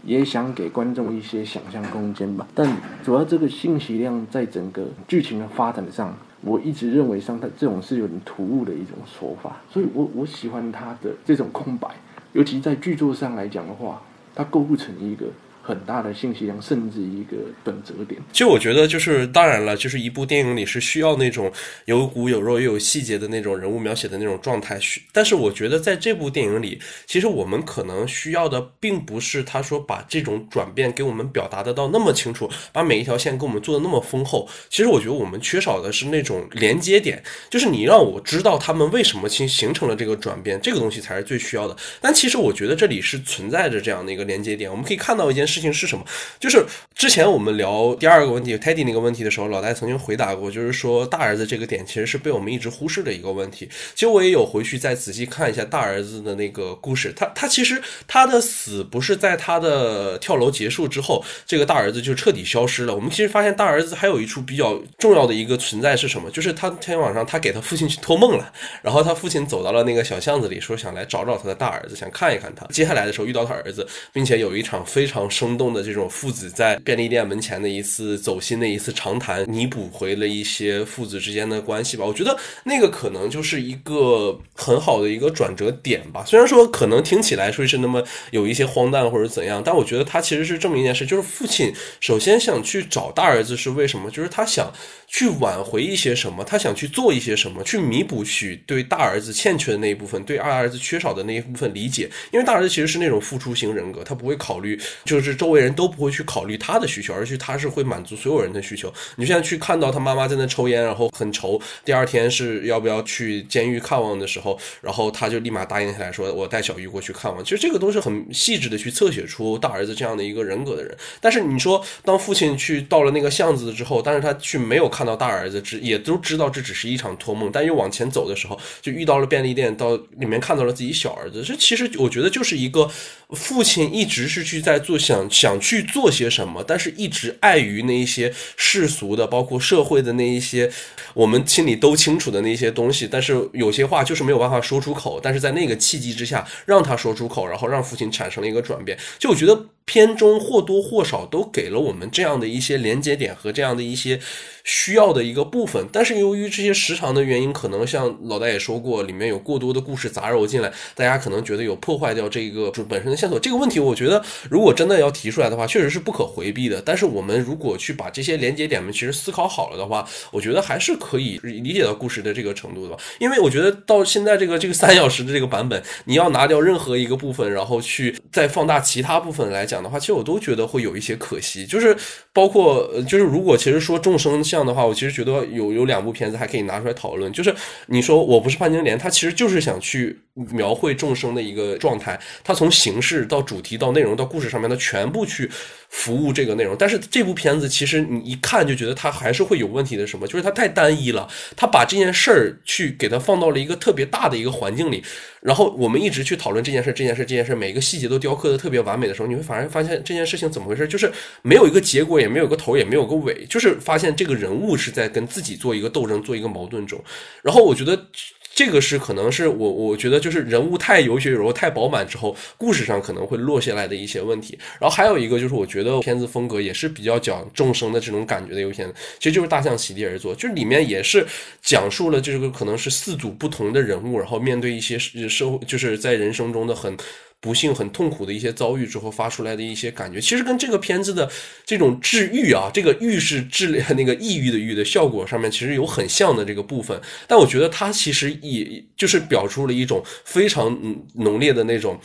也想给观众一些想象空间吧，但主要这个信息量在整个剧情的发展上，我一直认为上它这种是有点突兀的一种说法，所以我我喜欢它的这种空白，尤其在剧作上来讲的话，它构不成一个。很大的信息量，甚至一个转折点。其实我觉得，就是当然了，就是一部电影里是需要那种有骨有肉又有细节的那种人物描写的那种状态。需，但是我觉得在这部电影里，其实我们可能需要的并不是他说把这种转变给我们表达的到那么清楚，把每一条线给我们做的那么丰厚。其实我觉得我们缺少的是那种连接点，就是你让我知道他们为什么形形成了这个转变，这个东西才是最需要的。但其实我觉得这里是存在着这样的一个连接点，我们可以看到一件事。事情是什么？就是之前我们聊第二个问题，Teddy 那个问题的时候，老戴曾经回答过，就是说大儿子这个点其实是被我们一直忽视的一个问题。其实我也有回去再仔细看一下大儿子的那个故事，他他其实他的死不是在他的跳楼结束之后，这个大儿子就彻底消失了。我们其实发现大儿子还有一处比较重要的一个存在是什么？就是他天晚上他给他父亲去托梦了，然后他父亲走到了那个小巷子里，说想来找找他的大儿子，想看一看他。接下来的时候遇到他儿子，并且有一场非常生动的这种父子在便利店门前的一次走心的一次长谈，弥补回了一些父子之间的关系吧。我觉得那个可能就是一个很好的一个转折点吧。虽然说可能听起来说是那么有一些荒诞或者怎样，但我觉得他其实是证明一件事，就是父亲首先想去找大儿子是为什么？就是他想去挽回一些什么，他想去做一些什么，去弥补去对大儿子欠缺的那一部分，对二儿子缺少的那一部分理解。因为大儿子其实是那种付出型人格，他不会考虑就是周围人。都不会去考虑他的需求，而是他是会满足所有人的需求。你现在去看到他妈妈在那抽烟，然后很愁，第二天是要不要去监狱看望的时候，然后他就立马答应下来说：“我带小鱼过去看望。”其实这个都是很细致的去侧写出大儿子这样的一个人格的人。但是你说，当父亲去到了那个巷子之后，但是他去没有看到大儿子，只也都知道这只是一场托梦，但又往前走的时候，就遇到了便利店，到里面看到了自己小儿子。这其实我觉得就是一个父亲一直是去在做想想。去做些什么，但是一直碍于那一些世俗的，包括社会的那一些，我们心里都清楚的那些东西，但是有些话就是没有办法说出口。但是在那个契机之下，让他说出口，然后让父亲产生了一个转变。就我觉得。片中或多或少都给了我们这样的一些连接点和这样的一些需要的一个部分，但是由于这些时长的原因，可能像老大也说过，里面有过多的故事杂糅进来，大家可能觉得有破坏掉这个主本身的线索。这个问题，我觉得如果真的要提出来的话，确实是不可回避的。但是我们如果去把这些连接点们其实思考好了的话，我觉得还是可以理解到故事的这个程度的吧。因为我觉得到现在这个这个三小时的这个版本，你要拿掉任何一个部分，然后去再放大其他部分来讲。的话，其实我都觉得会有一些可惜，就是包括，就是如果其实说众生相的话，我其实觉得有有两部片子还可以拿出来讨论。就是你说我不是潘金莲，他其实就是想去描绘众生的一个状态，他从形式到主题到内容到故事上面，他全部去。服务这个内容，但是这部片子其实你一看就觉得它还是会有问题的。什么？就是它太单一了。它把这件事儿去给它放到了一个特别大的一个环境里，然后我们一直去讨论这件事、这件事、这件事，每一个细节都雕刻的特别完美的时候，你会反而发现这件事情怎么回事？就是没有一个结果，也没有个头，也没有个尾，就是发现这个人物是在跟自己做一个斗争，做一个矛盾中。然后我觉得。这个是可能是我我觉得就是人物太有血有肉太饱满之后，故事上可能会落下来的一些问题。然后还有一个就是我觉觉得片子风格也是比较讲众生的这种感觉的一个片子，其实就是大象席地而坐，就里面也是讲述了这个可能是四组不同的人物，然后面对一些社会就是在人生中的很。不幸很痛苦的一些遭遇之后发出来的一些感觉，其实跟这个片子的这种治愈啊，这个愈是治疗那个抑郁的愈的效果上面，其实有很像的这个部分。但我觉得它其实也就是表出了一种非常浓烈的那种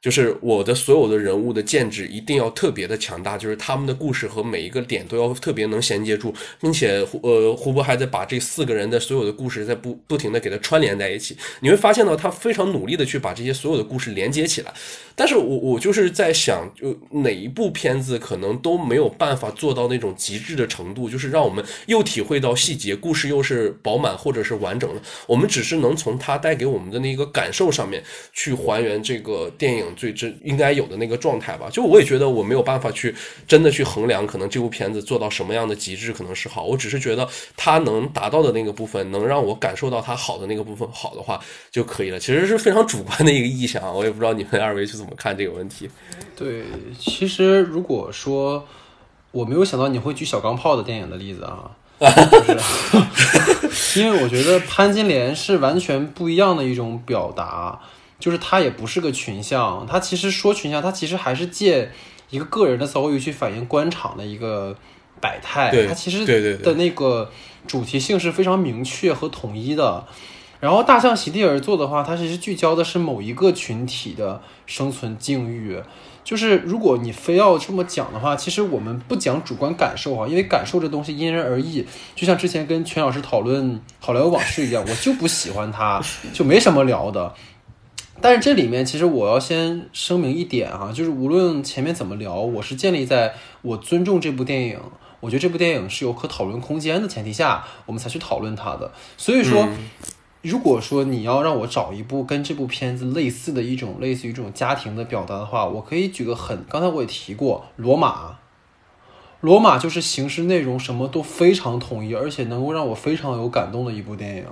就是我的所有的人物的建制一定要特别的强大，就是他们的故事和每一个点都要特别能衔接住，并且呃，胡波还在把这四个人的所有的故事在不不停的给它串联在一起。你会发现到他非常努力的去把这些所有的故事连接起来。但是我我就是在想，就哪一部片子可能都没有办法做到那种极致的程度，就是让我们又体会到细节，故事又是饱满或者是完整的。我们只是能从它带给我们的那个感受上面去还原这个电影。最真应该有的那个状态吧，就我也觉得我没有办法去真的去衡量，可能这部片子做到什么样的极致可能是好，我只是觉得它能达到的那个部分，能让我感受到它好的那个部分好的话就可以了。其实是非常主观的一个意向啊，我也不知道你们二位是怎么看这个问题。对，其实如果说我没有想到你会举小钢炮的电影的例子啊，*laughs* 就是 *laughs* 因为我觉得潘金莲是完全不一样的一种表达。就是它也不是个群像，它其实说群像，它其实还是借一个个人的遭遇去反映官场的一个百态。它其实的那个主题性是非常明确和统一的。然后大象席地而坐的话，它其实聚焦的是某一个群体的生存境遇。就是如果你非要这么讲的话，其实我们不讲主观感受哈，因为感受这东西因人而异。就像之前跟全老师讨论《好莱坞往事》一样，我就不喜欢它，就没什么聊的。但是这里面其实我要先声明一点哈，就是无论前面怎么聊，我是建立在我尊重这部电影，我觉得这部电影是有可讨论空间的前提下，我们才去讨论它的。所以说，如果说你要让我找一部跟这部片子类似的一种类似于这种家庭的表达的话，我可以举个很，刚才我也提过，《罗马》，《罗马》就是形式内容什么都非常统一，而且能够让我非常有感动的一部电影。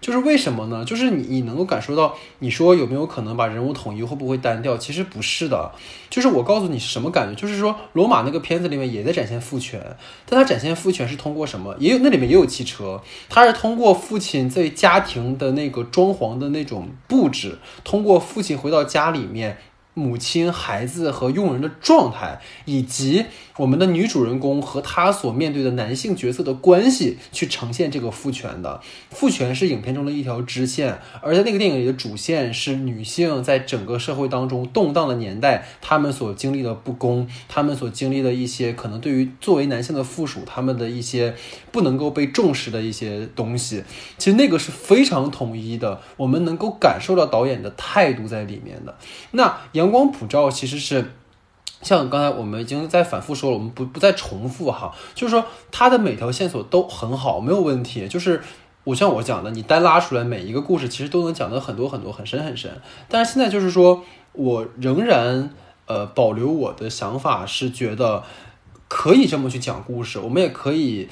就是为什么呢？就是你你能够感受到，你说有没有可能把人物统一，会不会单调？其实不是的。就是我告诉你是什么感觉，就是说罗马那个片子里面也在展现父权，但他展现父权是通过什么？也有那里面也有汽车，他是通过父亲在家庭的那个装潢的那种布置，通过父亲回到家里面。母亲、孩子和佣人的状态，以及我们的女主人公和她所面对的男性角色的关系，去呈现这个父权的。父权是影片中的一条支线，而在那个电影里的主线是女性在整个社会当中动荡的年代，他们所经历的不公，他们所经历的一些可能对于作为男性的附属，他们的一些不能够被重视的一些东西。其实那个是非常统一的，我们能够感受到导演的态度在里面的。那杨。阳光普照其实是像刚才我们已经在反复说了，我们不不再重复哈。就是说，它的每条线索都很好，没有问题。就是我像我讲的，你单拉出来每一个故事，其实都能讲得很多很多，很深很深。但是现在就是说，我仍然呃保留我的想法，是觉得可以这么去讲故事，我们也可以。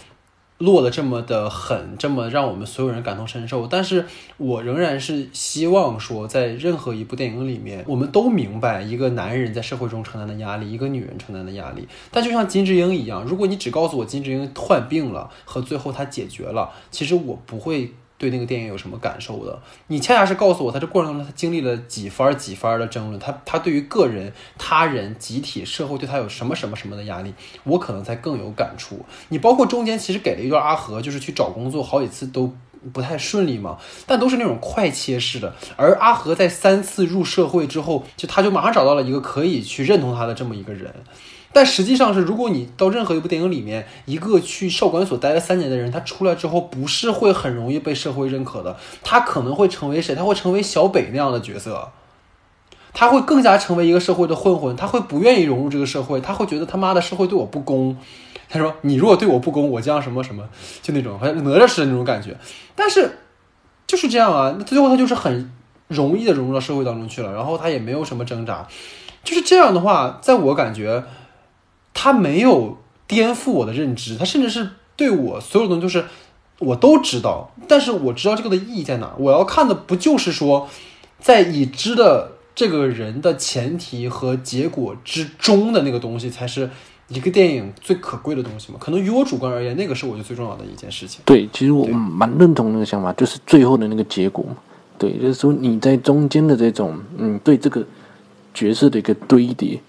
落的这么的狠，这么让我们所有人感同身受。但是我仍然是希望说，在任何一部电影里面，我们都明白一个男人在社会中承担的压力，一个女人承担的压力。但就像金智英一样，如果你只告诉我金智英患病了和最后她解决了，其实我不会。对那个电影有什么感受的？你恰恰是告诉我，他这过程中他经历了几番几番的争论，他他对于个人、他人、集体、社会对他有什么什么什么的压力，我可能才更有感触。你包括中间其实给了一段阿和，就是去找工作，好几次都不太顺利嘛，但都是那种快切式的。而阿和在三次入社会之后，就他就马上找到了一个可以去认同他的这么一个人。但实际上是，如果你到任何一部电影里面，一个去少管所待了三年的人，他出来之后不是会很容易被社会认可的，他可能会成为谁？他会成为小北那样的角色，他会更加成为一个社会的混混，他会不愿意融入这个社会，他会觉得他妈的社会对我不公。他说：“你如果对我不公，我将什么什么，就那种好像哪吒似的那种感觉。”但是就是这样啊，那最后他就是很容易的融入到社会当中去了，然后他也没有什么挣扎，就是这样的话，在我感觉。他没有颠覆我的认知，他甚至是对我所有的东西就是我都知道，但是我知道这个的意义在哪。我要看的不就是说，在已知的这个人的前提和结果之中的那个东西，才是一个电影最可贵的东西吗？可能于我主观而言，那个是我觉得最重要的一件事情。对，其实我蛮认同那个想法，就是最后的那个结果嘛。对，就是说你在中间的这种，嗯，对这个角色的一个堆叠。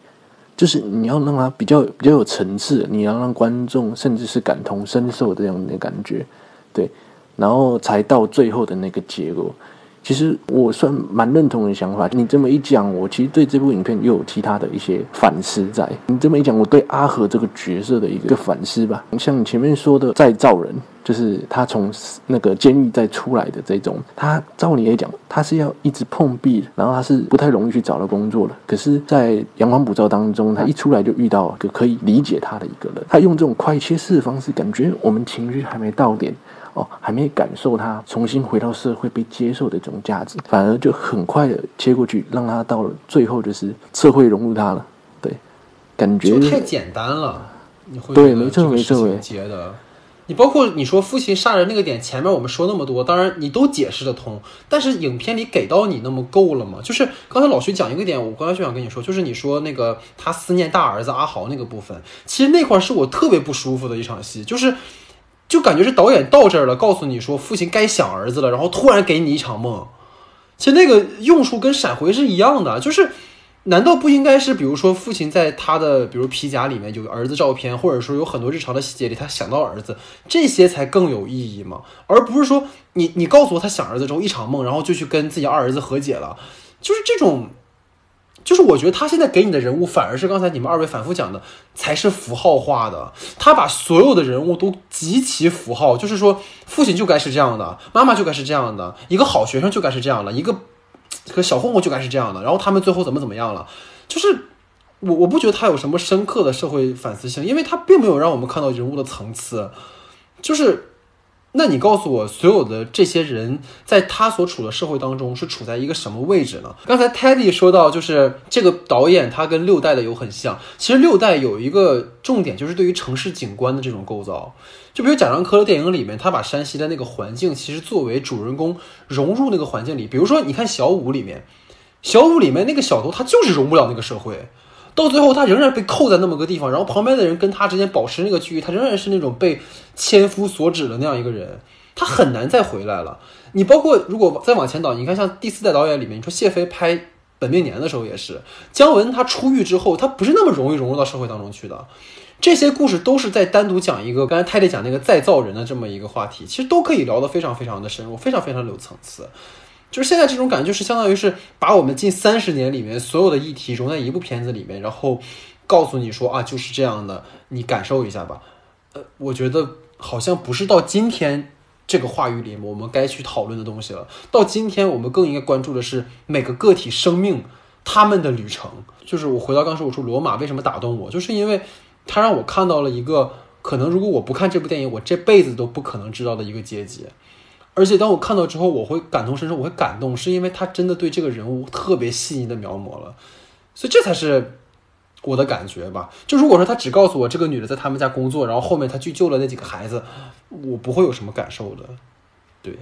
就是你要让它比较比较有层次，你要让观众甚至是感同身受这样的感觉，对，然后才到最后的那个结果。其实我算蛮认同的想法。你这么一讲，我其实对这部影片又有其他的一些反思在。你这么一讲，我对阿和这个角色的一个反思吧。像你前面说的再造人，就是他从那个监狱再出来的这种，他照理来讲，他是要一直碰壁，然后他是不太容易去找到工作的。可是，在阳光普照当中，他一出来就遇到个可以理解他的一个人，他用这种快切式的方式，感觉我们情绪还没到点。哦，还没感受他重新回到社会被接受的这种价值，反而就很快的切过去，让他到了最后就是社会融入他了。对，感觉太简单了。你会对，没错没错。结的，你包括你说父亲杀人那个点，前面我们说那么多，当然你都解释得通，但是影片里给到你那么够了吗？就是刚才老徐讲一个点，我刚才就想跟你说，就是你说那个他思念大儿子阿豪那个部分，其实那块是我特别不舒服的一场戏，就是。就感觉是导演到这儿了，告诉你说父亲该想儿子了，然后突然给你一场梦。其实那个用处跟闪回是一样的，就是难道不应该是，比如说父亲在他的比如皮夹里面有个儿子照片，或者说有很多日常的细节里他想到儿子，这些才更有意义吗？而不是说你你告诉我他想儿子之后一场梦，然后就去跟自己二儿子和解了，就是这种。就是我觉得他现在给你的人物反而是刚才你们二位反复讲的，才是符号化的。他把所有的人物都极其符号，就是说父亲就该是这样的，妈妈就该是这样的，一个好学生就该是这样的，一个可小混混就该是这样的。然后他们最后怎么怎么样了？就是我我不觉得他有什么深刻的社会反思性，因为他并没有让我们看到人物的层次，就是。那你告诉我，所有的这些人在他所处的社会当中是处在一个什么位置呢？刚才 Teddy 说到，就是这个导演他跟六代的有很像。其实六代有一个重点，就是对于城市景观的这种构造。就比如贾樟柯的电影里面，他把山西的那个环境，其实作为主人公融入那个环境里。比如说，你看小五里面，小五里面那个小偷，他就是融不了那个社会。到最后，他仍然被扣在那么个地方，然后旁边的人跟他之间保持那个距离，他仍然是那种被千夫所指的那样一个人，他很难再回来了。你包括如果再往前倒，你看像第四代导演里面，你说谢飞拍《本命年》的时候也是，姜文他出狱之后，他不是那么容易融入到社会当中去的。这些故事都是在单独讲一个，刚才泰迪讲那个再造人的这么一个话题，其实都可以聊得非常非常的深入，非常非常有层次。就是现在这种感觉，就是相当于是把我们近三十年里面所有的议题融在一部片子里面，然后告诉你说啊，就是这样的，你感受一下吧。呃，我觉得好像不是到今天这个话语里我们该去讨论的东西了。到今天，我们更应该关注的是每个个体生命他们的旅程。就是我回到刚才我说罗马为什么打动我，就是因为他让我看到了一个可能如果我不看这部电影，我这辈子都不可能知道的一个阶级。而且当我看到之后，我会感同身受，我会感动，是因为他真的对这个人物特别细腻的描摹了，所以这才是我的感觉吧。就如果说他只告诉我这个女的在他们家工作，然后后面他去救了那几个孩子，我不会有什么感受的，对。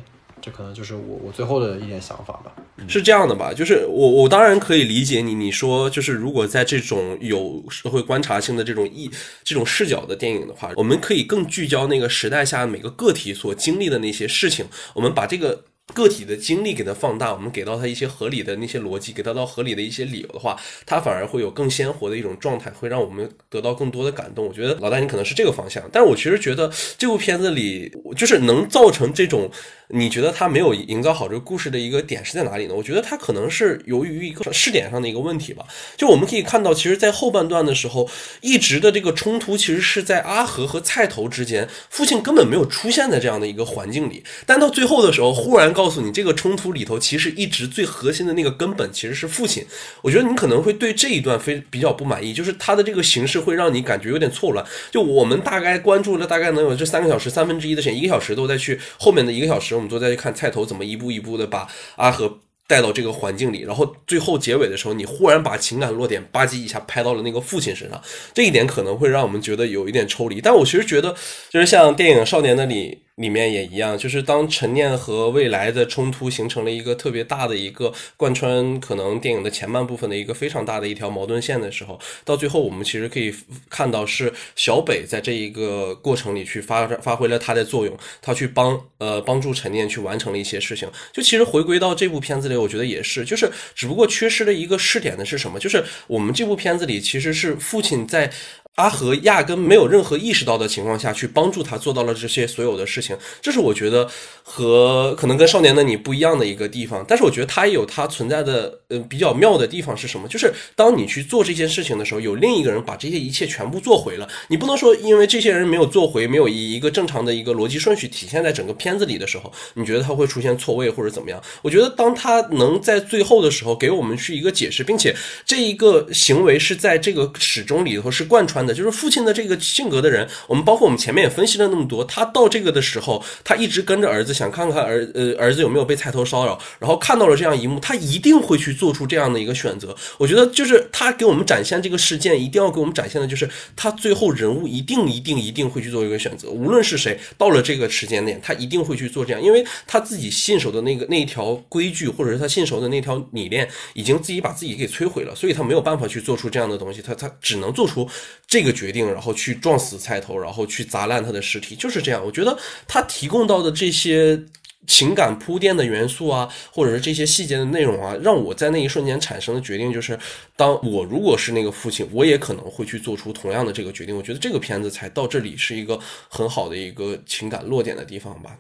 这可能就是我我最后的一点想法吧。是这样的吧？就是我我当然可以理解你，你说就是如果在这种有社会观察性的这种意这种视角的电影的话，我们可以更聚焦那个时代下每个个体所经历的那些事情，我们把这个。个体的经历给他放大，我们给到他一些合理的那些逻辑，给他到合理的一些理由的话，他反而会有更鲜活的一种状态，会让我们得到更多的感动。我觉得老大你可能是这个方向，但是我其实觉得这部片子里就是能造成这种。你觉得他没有营造好这个故事的一个点是在哪里呢？我觉得他可能是由于一个试点上的一个问题吧。就我们可以看到，其实，在后半段的时候，一直的这个冲突其实是在阿和和菜头之间，父亲根本没有出现在这样的一个环境里。但到最后的时候，忽然告诉你，这个冲突里头其实一直最核心的那个根本其实是父亲。我觉得你可能会对这一段非比较不满意，就是他的这个形式会让你感觉有点错乱。就我们大概关注了大概能有这三个小时三分之一的时间，一个小时都在去后面的一个小时。我们都在去看菜头怎么一步一步的把阿和带到这个环境里，然后最后结尾的时候，你忽然把情感落点吧唧一下拍到了那个父亲身上，这一点可能会让我们觉得有一点抽离。但我其实觉得，就是像电影《少年那里》。里面也一样，就是当陈念和未来的冲突形成了一个特别大的一个贯穿可能电影的前半部分的一个非常大的一条矛盾线的时候，到最后我们其实可以看到是小北在这一个过程里去发发挥了他的作用，他去帮呃帮助陈念去完成了一些事情。就其实回归到这部片子里，我觉得也是，就是只不过缺失了一个试点的是什么？就是我们这部片子里其实是父亲在。阿和压根没有任何意识到的情况下去帮助他做到了这些所有的事情，这是我觉得和可能跟少年的你不一样的一个地方。但是我觉得他也有他存在的呃比较妙的地方是什么？就是当你去做这件事情的时候，有另一个人把这些一切全部做回了。你不能说因为这些人没有做回，没有以一个正常的一个逻辑顺序体现在整个片子里的时候，你觉得他会出现错位或者怎么样？我觉得当他能在最后的时候给我们去一个解释，并且这一个行为是在这个始终里头是贯穿。的就是父亲的这个性格的人，我们包括我们前面也分析了那么多，他到这个的时候，他一直跟着儿子，想看看儿呃儿子有没有被菜头骚扰，然后看到了这样一幕，他一定会去做出这样的一个选择。我觉得就是他给我们展现这个事件，一定要给我们展现的就是他最后人物一定一定一定会去做一个选择，无论是谁，到了这个时间点，他一定会去做这样，因为他自己信守的那个那一条规矩，或者是他信守的那条理念，已经自己把自己给摧毁了，所以他没有办法去做出这样的东西，他他只能做出。这个决定，然后去撞死菜头，然后去砸烂他的尸体，就是这样。我觉得他提供到的这些情感铺垫的元素啊，或者是这些细节的内容啊，让我在那一瞬间产生的决定就是，当我如果是那个父亲，我也可能会去做出同样的这个决定。我觉得这个片子才到这里是一个很好的一个情感落点的地方吧。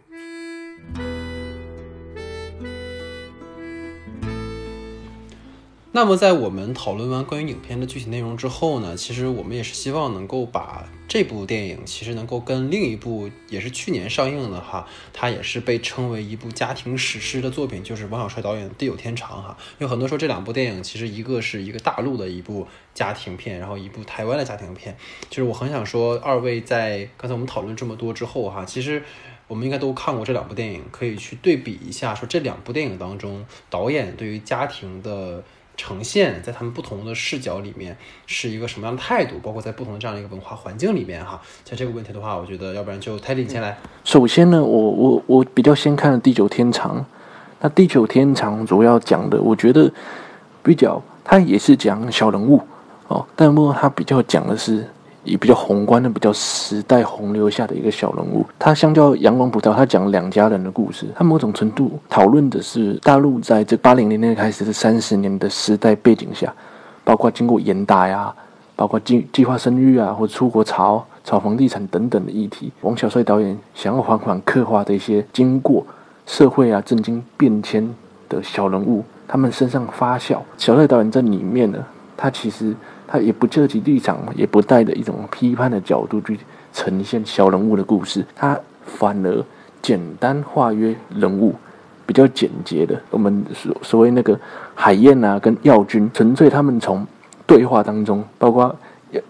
那么，在我们讨论完关于影片的具体内容之后呢，其实我们也是希望能够把这部电影，其实能够跟另一部也是去年上映的哈，它也是被称为一部家庭史诗的作品，就是王小帅导演《地久天长》哈。有很多说这两部电影其实一个是一个大陆的一部家庭片，然后一部台湾的家庭片。就是我很想说，二位在刚才我们讨论这么多之后哈，其实我们应该都看过这两部电影，可以去对比一下，说这两部电影当中导演对于家庭的。呈现在他们不同的视角里面是一个什么样的态度？包括在不同的这样一个文化环境里面，哈，像这个问题的话，我觉得要不然就泰迪先来。首先呢，我我我比较先看了《地久天长》，那《地久天长》主要讲的，我觉得比较，它也是讲小人物哦，但不过它比较讲的是。以比较宏观的、比较时代洪流下的一个小人物，他相较阳光普照，他讲两家人的故事，他某种程度讨论的是大陆在这八零年代开始这三十年的时代背景下，包括经过严打呀，包括计计划生育啊，或出国炒炒房地产等等的议题。王小帅导演想要缓缓刻画的一些经过社会啊震惊变迁的小人物，他们身上发酵。小帅导演在里面呢，他其实。他也不涉及立场，也不带着一种批判的角度去呈现小人物的故事，他反而简单化约人物，比较简洁的。我们所所谓那个海燕啊，跟耀军，纯粹他们从对话当中，包括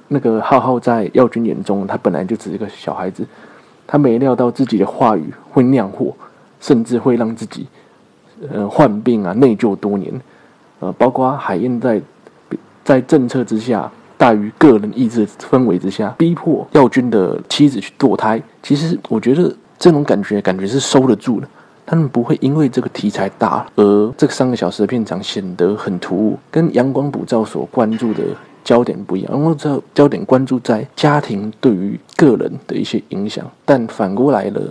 那个浩浩在耀军眼中，他本来就只是一个小孩子，他没料到自己的话语会酿祸，甚至会让自己呃患病啊，内疚多年。呃，包括海燕在。在政策之下，大于个人意志氛围之下，逼迫耀军的妻子去堕胎。其实，我觉得这种感觉，感觉是收得住的。他们不会因为这个题材大，而这个三个小时的片长显得很突兀。跟阳光普照所关注的焦点不一样，阳光普照焦点关注在家庭对于个人的一些影响，但反过来了，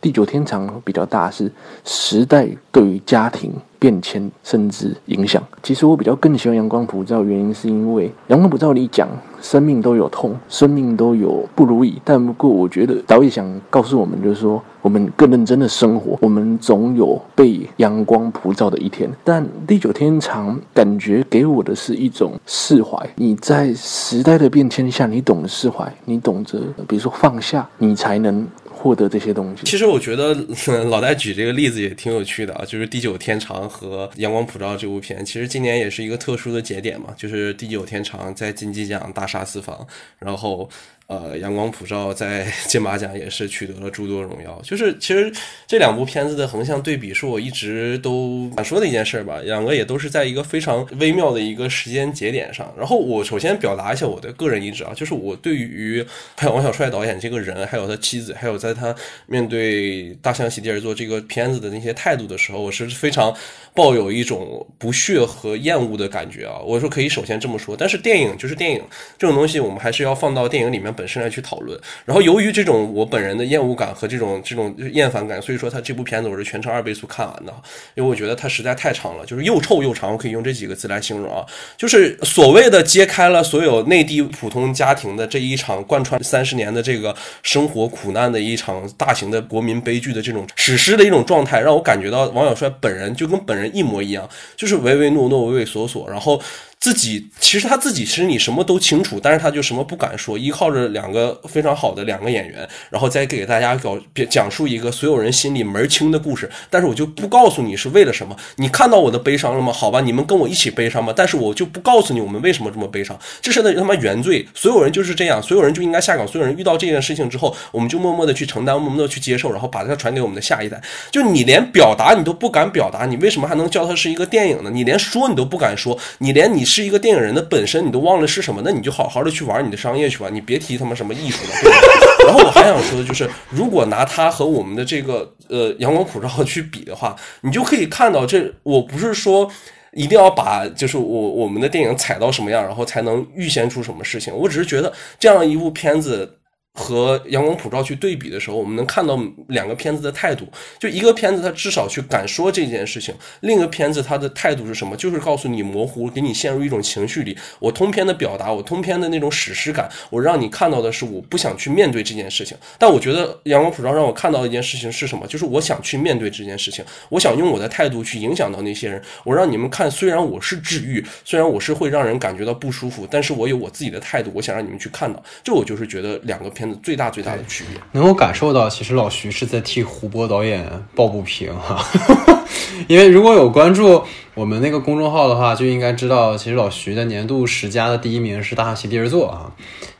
地久天长比较大是时代对于家庭。变迁甚至影响。其实我比较更喜欢阳光普照，原因是因为阳光普照里讲生命都有痛，生命都有不如意。但不过我觉得导演想告诉我们，就是说我们更认真的生活，我们总有被阳光普照的一天。但地久天长感觉给我的是一种释怀。你在时代的变迁下，你懂得释怀，你懂得比如说放下，你才能。获得这些东西，其实我觉得 *laughs* 老戴举这个例子也挺有趣的啊，就是《地久天长》和《阳光普照》这部片，其实今年也是一个特殊的节点嘛，就是《地久天长》在金鸡奖大杀四方，然后。呃，阳光普照在 *laughs* 金马奖也是取得了诸多荣耀。就是其实这两部片子的横向对比，是我一直都想说的一件事吧。两个也都是在一个非常微妙的一个时间节点上。然后我首先表达一下我的个人意志啊，就是我对于王小帅导演这个人，还有他妻子，还有在他面对大象席地而坐这个片子的那些态度的时候，我是非常抱有一种不屑和厌恶的感觉啊。我说可以首先这么说，但是电影就是电影这种东西，我们还是要放到电影里面。本本身来去讨论。然后由于这种我本人的厌恶感和这种这种厌烦感，所以说他这部片子我是全程二倍速看完的，因为我觉得它实在太长了，就是又臭又长，我可以用这几个字来形容啊，就是所谓的揭开了所有内地普通家庭的这一场贯穿三十年的这个生活苦难的一场大型的国民悲剧的这种史诗的一种状态，让我感觉到王小帅本人就跟本人一模一样，就是唯唯诺诺、畏畏缩缩，然后。自己其实他自己其实你什么都清楚，但是他就什么不敢说，依靠着两个非常好的两个演员，然后再给大家搞讲述一个所有人心里门清的故事。但是我就不告诉你是为了什么，你看到我的悲伤了吗？好吧，你们跟我一起悲伤吧。但是我就不告诉你我们为什么这么悲伤，这是他妈原罪。所有人就是这样，所有人就应该下岗。所有人遇到这件事情之后，我们就默默的去承担，默默的去接受，然后把它传给我们的下一代。就你连表达你都不敢表达，你为什么还能叫它是一个电影呢？你连说你都不敢说，你连你是一个电影人的本身你都忘了是什么，那你就好好的去玩你的商业去吧，你别提他妈什么艺术了。*laughs* 然后我还想说的就是，如果拿它和我们的这个呃阳光普照去比的话，你就可以看到，这我不是说一定要把就是我我们的电影踩到什么样，然后才能预先出什么事情。我只是觉得这样一部片子。和《阳光普照》去对比的时候，我们能看到两个片子的态度。就一个片子，他至少去敢说这件事情；另一个片子，他的态度是什么？就是告诉你模糊，给你陷入一种情绪里。我通篇的表达，我通篇的那种史诗感，我让你看到的是我不想去面对这件事情。但我觉得《阳光普照》让我看到的一件事情是什么？就是我想去面对这件事情，我想用我的态度去影响到那些人。我让你们看，虽然我是治愈，虽然我是会让人感觉到不舒服，但是我有我自己的态度，我想让你们去看到。这我就是觉得两个片。最大最大的区别，能够感受到，其实老徐是在替胡波导演抱不平哈，*laughs* 因为如果有关注我们那个公众号的话，就应该知道，其实老徐的年度十佳的第一名是《大象席地而坐》啊，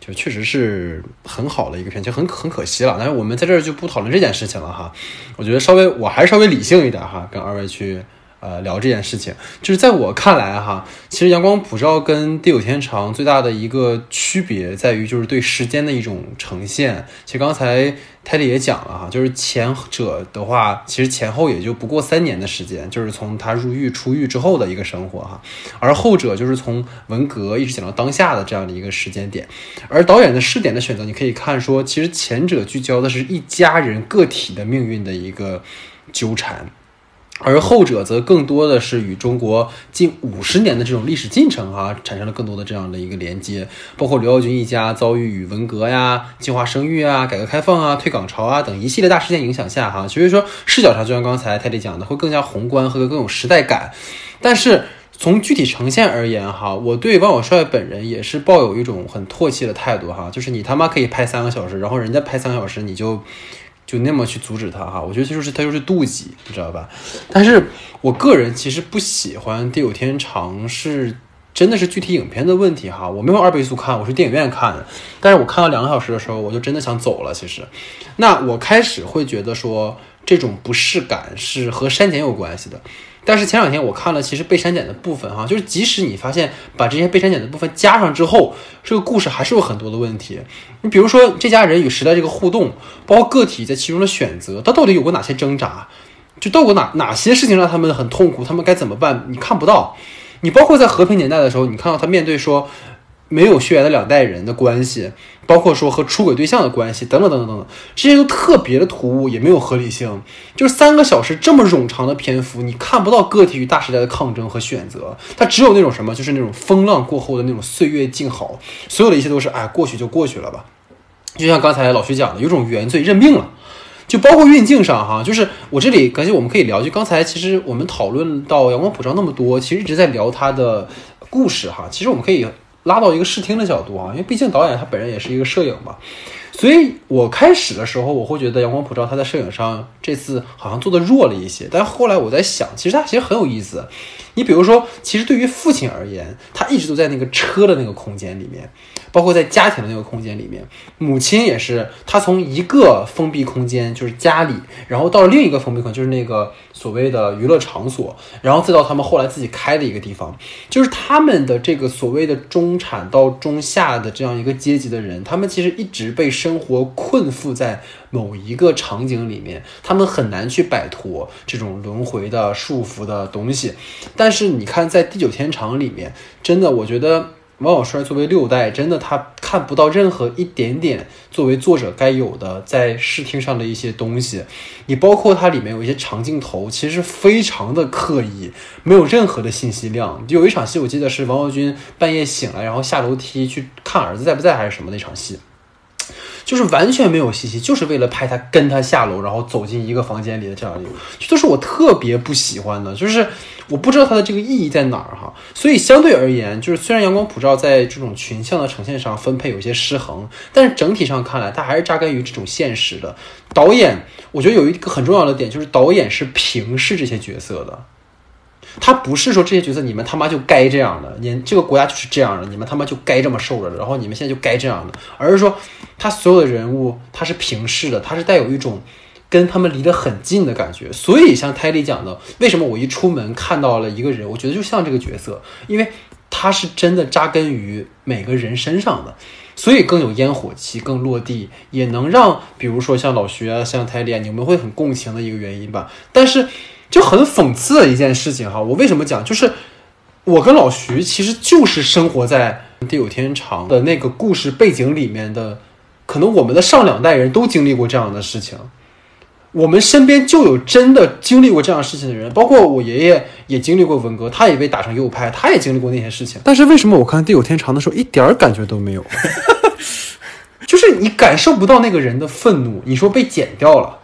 就确实是很好的一个片，就很很可惜了。但是我们在这儿就不讨论这件事情了哈，我觉得稍微我还是稍微理性一点哈，跟二位去。呃，聊这件事情，就是在我看来哈，其实阳光普照跟地久天长最大的一个区别在于，就是对时间的一种呈现。其实刚才泰迪也讲了哈，就是前者的话，其实前后也就不过三年的时间，就是从他入狱出狱之后的一个生活哈，而后者就是从文革一直讲到当下的这样的一个时间点。而导演的试点的选择，你可以看说，其实前者聚焦的是一家人个体的命运的一个纠缠。而后者则更多的是与中国近五十年的这种历史进程啊，产生了更多的这样的一个连接，包括刘耀军一家遭遇与文革呀、计划生育啊、改革开放啊、退港潮啊等一系列大事件影响下哈，所以说视角上就像刚才泰迪讲的，会更加宏观和更有时代感。但是从具体呈现而言哈，我对王小帅本人也是抱有一种很唾弃的态度哈，就是你他妈可以拍三个小时，然后人家拍三个小时你就。就那么去阻止他哈，我觉得就是他就是妒忌，你知道吧？但是我个人其实不喜欢《地久天长》，是真的是具体影片的问题哈。我没有二倍速看，我是电影院看的，但是我看到两个小时的时候，我就真的想走了。其实，那我开始会觉得说，这种不适感是和删减有关系的。但是前两天我看了，其实被删减的部分，哈，就是即使你发现把这些被删减的部分加上之后，这个故事还是有很多的问题。你比如说这家人与时代这个互动，包括个体在其中的选择，他到底有过哪些挣扎？就到过哪哪些事情让他们很痛苦？他们该怎么办？你看不到。你包括在和平年代的时候，你看到他面对说。没有血缘的两代人的关系，包括说和出轨对象的关系，等等等等等等，这些都特别的突兀，也没有合理性。就是三个小时这么冗长的篇幅，你看不到个体与大时代的抗争和选择，它只有那种什么，就是那种风浪过后的那种岁月静好，所有的一切都是哎，过去就过去了吧。就像刚才老徐讲的，有种原罪认命了。就包括运镜上哈，就是我这里感觉我们可以聊，就刚才其实我们讨论到阳光普照那么多，其实一直在聊他的故事哈。其实我们可以。拉到一个视听的角度啊，因为毕竟导演他本人也是一个摄影嘛，所以我开始的时候我会觉得阳光普照他在摄影上这次好像做的弱了一些，但后来我在想，其实他其实很有意思。你比如说，其实对于父亲而言，他一直都在那个车的那个空间里面。包括在家庭的那个空间里面，母亲也是，她从一个封闭空间就是家里，然后到了另一个封闭空间，就是那个所谓的娱乐场所，然后再到他们后来自己开的一个地方，就是他们的这个所谓的中产到中下的这样一个阶级的人，他们其实一直被生活困缚在某一个场景里面，他们很难去摆脱这种轮回的束缚的东西。但是你看，在地久天长里面，真的，我觉得。王小帅作为六代，真的他看不到任何一点点作为作者该有的在视听上的一些东西。你包括它里面有一些长镜头，其实非常的刻意，没有任何的信息量。有一场戏，我记得是王昭君半夜醒来，然后下楼梯去看儿子在不在还是什么那场戏。就是完全没有信息，就是为了拍他跟他下楼，然后走进一个房间里的这样一个，这都是我特别不喜欢的。就是我不知道它的这个意义在哪儿哈。所以相对而言，就是虽然阳光普照在这种群像的呈现上分配有些失衡，但是整体上看来，它还是扎根于这种现实的。导演，我觉得有一个很重要的点，就是导演是平视这些角色的。他不是说这些角色你们他妈就该这样的，你这个国家就是这样的，你们他妈就该这么受着，然后你们现在就该这样的，而是说他所有的人物他是平视的，他是带有一种跟他们离得很近的感觉。所以像泰利讲的，为什么我一出门看到了一个人，我觉得就像这个角色，因为他是真的扎根于每个人身上的，所以更有烟火气，更落地，也能让比如说像老徐啊，像泰利啊，你们会很共情的一个原因吧。但是。就很讽刺的一件事情哈，我为什么讲？就是我跟老徐其实就是生活在地久天长的那个故事背景里面的，可能我们的上两代人都经历过这样的事情，我们身边就有真的经历过这样事情的人，包括我爷爷也经历过文革，他也被打成右派，他也经历过那些事情。*laughs* 但是为什么我看地久天长的时候一点感觉都没有？*laughs* 就是你感受不到那个人的愤怒。你说被剪掉了，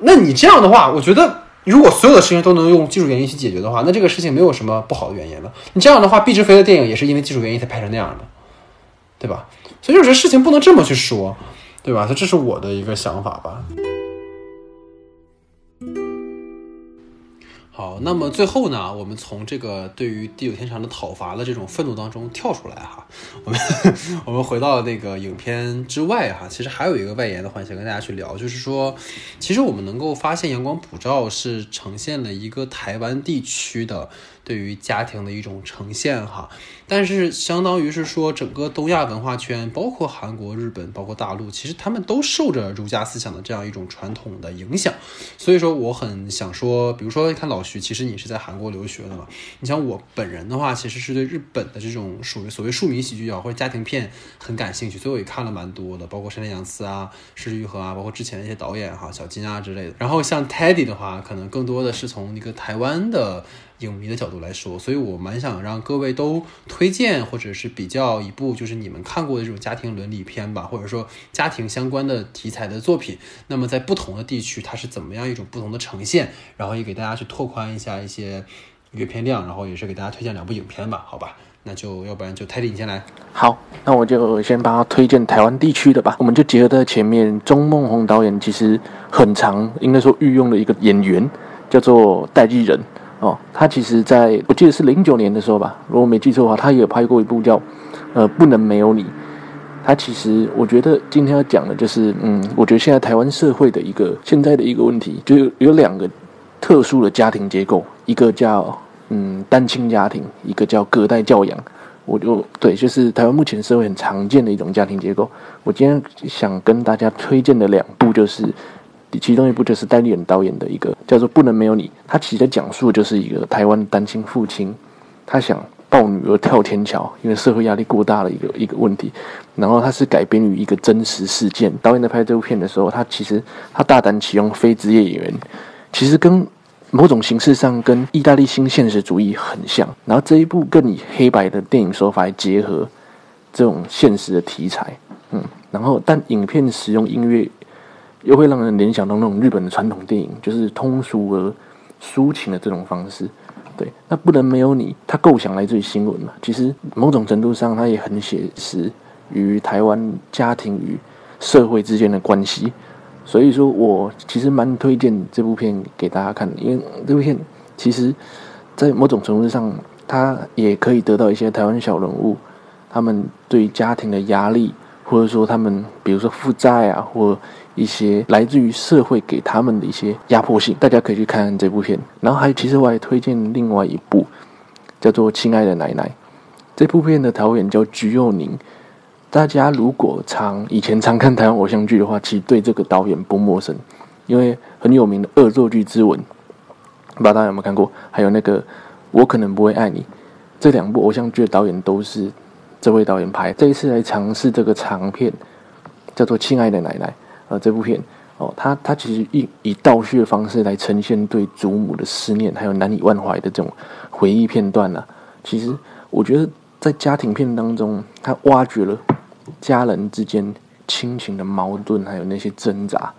那你这样的话，我觉得。如果所有的事情都能用技术原因去解决的话，那这个事情没有什么不好的原因了。你这样的话，毕志飞的电影也是因为技术原因才拍成那样的，对吧？所以有些事情不能这么去说，对吧？这是我的一个想法吧。好，那么最后呢，我们从这个对于地久天长的讨伐的这种愤怒当中跳出来哈，*laughs* 我们 *laughs* 我们回到那个影片之外哈，其实还有一个外延的环节跟大家去聊，就是说，其实我们能够发现阳光普照是呈现了一个台湾地区的。对于家庭的一种呈现哈，但是相当于是说，整个东亚文化圈，包括韩国、日本，包括大陆，其实他们都受着儒家思想的这样一种传统的影响。所以说，我很想说，比如说，看老徐，其实你是在韩国留学的嘛？你像我本人的话，其实是对日本的这种属于所谓庶民喜剧也好，或者家庭片很感兴趣，所以我也看了蛮多的，包括山田洋次啊、石玉和啊，包括之前一些导演哈、小金啊之类的。然后像 Teddy 的话，可能更多的是从一个台湾的。影迷的角度来说，所以我蛮想让各位都推荐或者是比较一部就是你们看过的这种家庭伦理片吧，或者说家庭相关的题材的作品。那么在不同的地区，它是怎么样一种不同的呈现？然后也给大家去拓宽一下一些阅片量，然后也是给大家推荐两部影片吧，好吧？那就要不然就泰迪你先来。好，那我就先帮他推荐台湾地区的吧。我们就结合在前面，钟梦宏导演其实很长，应该说御用的一个演员叫做戴季仁。哦，他其实在我记得是零九年的时候吧，如果没记错的话，他也有拍过一部叫《呃不能没有你》。他其实我觉得今天要讲的就是，嗯，我觉得现在台湾社会的一个现在的一个问题，就有两个特殊的家庭结构，一个叫嗯单亲家庭，一个叫隔代教养。我就对，就是台湾目前社会很常见的一种家庭结构。我今天想跟大家推荐的两部就是。其中一部就是戴立忍导演的一个叫做《不能没有你》，他其实讲述就是一个台湾单亲父亲，他想抱女儿跳天桥，因为社会压力过大的一个一个问题。然后他是改编于一个真实事件。导演在拍这部片的时候，他其实他大胆启用非职业演员，其实跟某种形式上跟意大利新现实主义很像。然后这一部更以黑白的电影手法来结合这种现实的题材，嗯，然后但影片使用音乐。又会让人联想到那种日本的传统电影，就是通俗而抒情的这种方式。对，那不能没有你。他构想来自于新闻嘛？其实某种程度上，他也很写实于台湾家庭与社会之间的关系。所以说我其实蛮推荐这部片给大家看的，因为这部片其实，在某种程度上，它也可以得到一些台湾小人物他们对家庭的压力，或者说他们比如说负债啊，或一些来自于社会给他们的一些压迫性，大家可以去看看这部片。然后还有其实我还推荐另外一部，叫做《亲爱的奶奶》。这部片的导演叫菊佑宁。大家如果常以前常看台湾偶像剧的话，其实对这个导演不陌生，因为很有名的《恶作剧之吻》，不知道大家有没有看过？还有那个《我可能不会爱你》，这两部偶像剧的导演都是这位导演拍，这一次来尝试这个长片，叫做《亲爱的奶奶》呃，这部片哦，他他其实以以倒叙的方式来呈现对祖母的思念，还有难以忘怀的这种回忆片段呢。其实我觉得在家庭片当中，他挖掘了家人之间亲情的矛盾，还有那些挣扎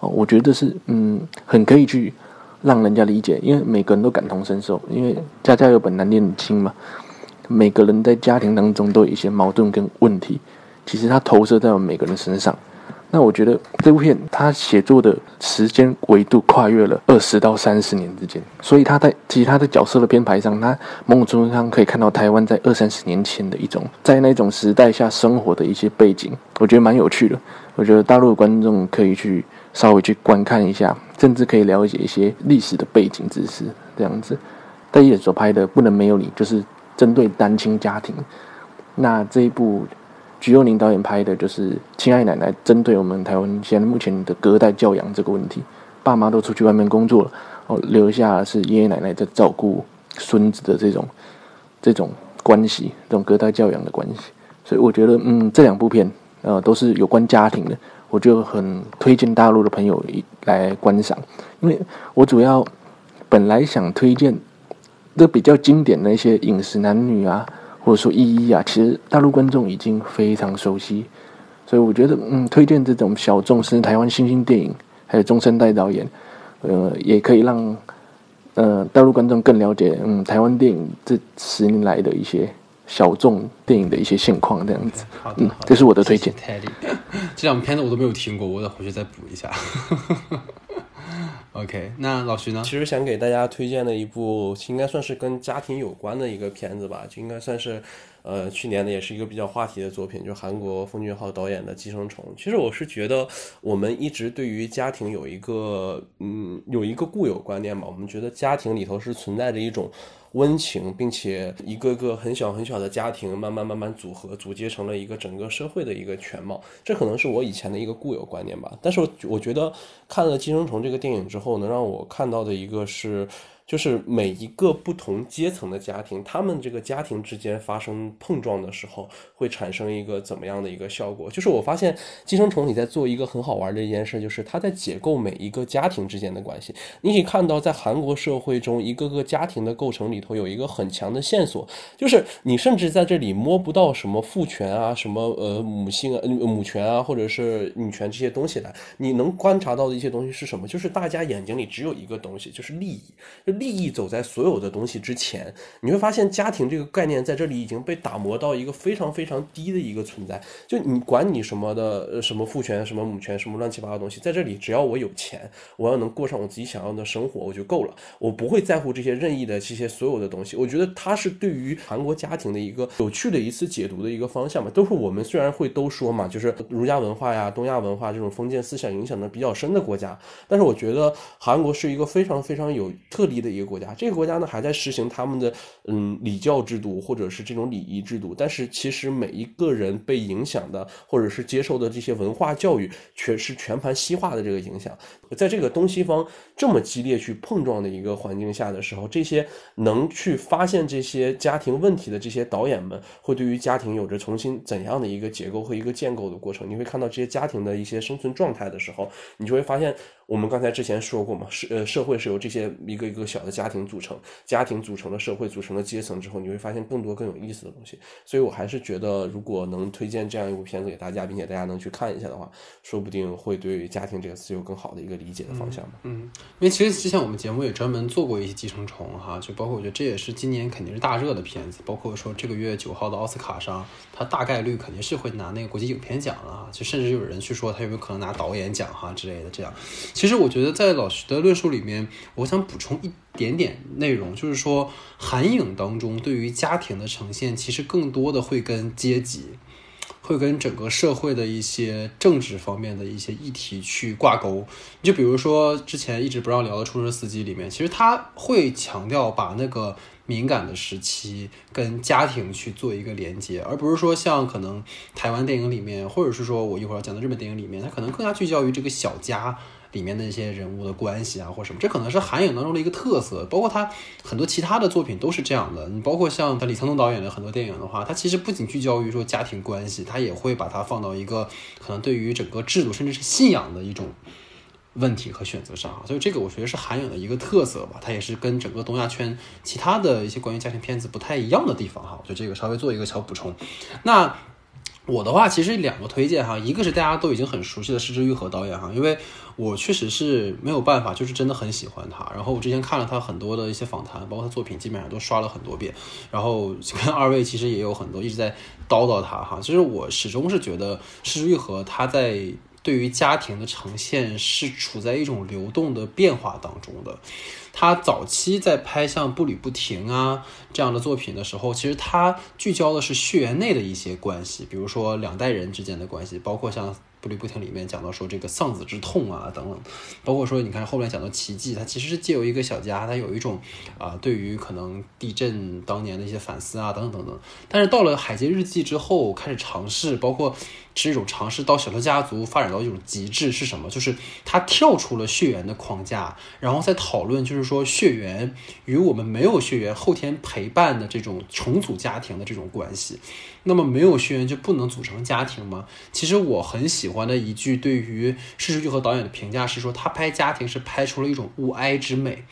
哦，我觉得是嗯，很可以去让人家理解，因为每个人都感同身受，因为家家有本难念的经嘛。每个人在家庭当中都有一些矛盾跟问题，其实它投射在我们每个人身上。那我觉得这部片它写作的时间维度跨越了二十到三十年之间，所以它在其他的角色的编排上，它某种程度上可以看到台湾在二三十年前的一种在那种时代下生活的一些背景，我觉得蛮有趣的。我觉得大陆的观众可以去稍微去观看一下，甚至可以了解一些历史的背景知识。这样子，戴眼所拍的《不能没有你》就是针对单亲家庭。那这一部。徐幼宁导演拍的就是《亲爱奶奶》，针对我们台湾现在目前的隔代教养这个问题，爸妈都出去外面工作了，哦，留下是爷爷奶奶在照顾孙子的这种这种关系，这种隔代教养的关系。所以我觉得，嗯，这两部片，呃，都是有关家庭的，我就很推荐大陆的朋友来观赏，因为我主要本来想推荐这比较经典的一些饮食男女啊。或者说一一啊，其实大陆观众已经非常熟悉，所以我觉得，嗯，推荐这种小众是台湾新兴电影，还有中生代导演，呃，也可以让呃大陆观众更了解，嗯，台湾电影这十年来的一些小众电影的一些现况，这样子。好的，这是我的推荐。这两部片子我都没有听过，我得回去再补一下。OK，那老徐呢？其实想给大家推荐的一部，应该算是跟家庭有关的一个片子吧，就应该算是，呃，去年的也是一个比较话题的作品，就韩国奉俊昊导演的《寄生虫》。其实我是觉得，我们一直对于家庭有一个，嗯，有一个固有观念吧，我们觉得家庭里头是存在着一种。温情，并且一个个很小很小的家庭，慢慢慢慢组合，组接成了一个整个社会的一个全貌。这可能是我以前的一个固有观念吧。但是我觉得看了《寄生虫》这个电影之后，能让我看到的一个是。就是每一个不同阶层的家庭，他们这个家庭之间发生碰撞的时候，会产生一个怎么样的一个效果？就是我发现《寄生虫》你在做一个很好玩的一件事，就是它在解构每一个家庭之间的关系。你可以看到，在韩国社会中，一个个家庭的构成里头有一个很强的线索，就是你甚至在这里摸不到什么父权啊、什么呃母性啊、母权啊，或者是女权这些东西来。你能观察到的一些东西是什么？就是大家眼睛里只有一个东西，就是利益。利益走在所有的东西之前，你会发现家庭这个概念在这里已经被打磨到一个非常非常低的一个存在。就你管你什么的，什么父权、什么母权、什么乱七八糟东西，在这里只要我有钱，我要能过上我自己想要的生活，我就够了。我不会在乎这些任意的这些所有的东西。我觉得它是对于韩国家庭的一个有趣的一次解读的一个方向嘛。都是我们虽然会都说嘛，就是儒家文化呀、东亚文化这种封建思想影响的比较深的国家，但是我觉得韩国是一个非常非常有特例的一个国家。这个国家呢还在实行他们的嗯礼教制度或者是这种礼仪制度，但是其实每一个人被影响的或者是接受的这些文化教育，却是全盘西化的这个影响。在这个东西方这么激烈去碰撞的一个环境下的时候，这些能去发现这些家庭问题的这些导演们，会对于家庭有着重新怎样的一个结构和一个建构的过程？你会看到这些家庭的一些生存状态的时候，你就会发现。我们刚才之前说过嘛，社呃社会是由这些一个一个小的家庭组成，家庭组成了社会，组成了阶层之后，你会发现更多更有意思的东西。所以我还是觉得，如果能推荐这样一部片子给大家，并且大家能去看一下的话，说不定会对家庭这个词有更好的一个理解的方向嗯，因为其实之前我们节目也专门做过一些寄生虫哈，就包括我觉得这也是今年肯定是大热的片子，包括说这个月九号的奥斯卡上，它大概率肯定是会拿那个国际影片奖了，就甚至有人去说它有没有可能拿导演奖哈之类的这样。其实我觉得，在老徐的论述里面，我想补充一点点内容，就是说，韩影当中对于家庭的呈现，其实更多的会跟阶级，会跟整个社会的一些政治方面的一些议题去挂钩。就比如说之前一直不让聊的出租车司机里面，其实他会强调把那个。敏感的时期跟家庭去做一个连接，而不是说像可能台湾电影里面，或者是说我一会儿要讲的日本电影里面，他可能更加聚焦于这个小家，里面的一些人物的关系啊，或什么，这可能是韩影当中的一个特色。包括他很多其他的作品都是这样的。你包括像他李沧东导演的很多电影的话，他其实不仅聚焦于说家庭关系，他也会把它放到一个可能对于整个制度甚至是信仰的一种问题和选择上啊。所以这个我觉得是韩影的一个特色吧，它也是跟整个东亚圈其他的一些关于家庭片子不太一样的地方哈。我觉得这个稍微做一个小补充。那。我的话其实两个推荐哈，一个是大家都已经很熟悉的失之愈合导演哈，因为我确实是没有办法，就是真的很喜欢他。然后我之前看了他很多的一些访谈，包括他作品，基本上都刷了很多遍。然后跟二位其实也有很多一直在叨叨他哈，其实我始终是觉得失之愈合他在对于家庭的呈现是处在一种流动的变化当中的。他早期在拍像《步履不停》啊这样的作品的时候，其实他聚焦的是血缘内的一些关系，比如说两代人之间的关系，包括像。步履不停里面讲到说这个丧子之痛啊等等，包括说你看后面讲到奇迹，它其实是借由一个小家，它有一种啊对于可能地震当年的一些反思啊等等等等。但是到了海街日记之后，开始尝试，包括是一种尝试到小偷家族发展到一种极致是什么？就是他跳出了血缘的框架，然后再讨论就是说血缘与我们没有血缘后天陪伴的这种重组家庭的这种关系。那么没有血缘就不能组成家庭吗？其实我很喜欢的一句对于施之玉和导演的评价是说，他拍家庭是拍出了一种物哀之美。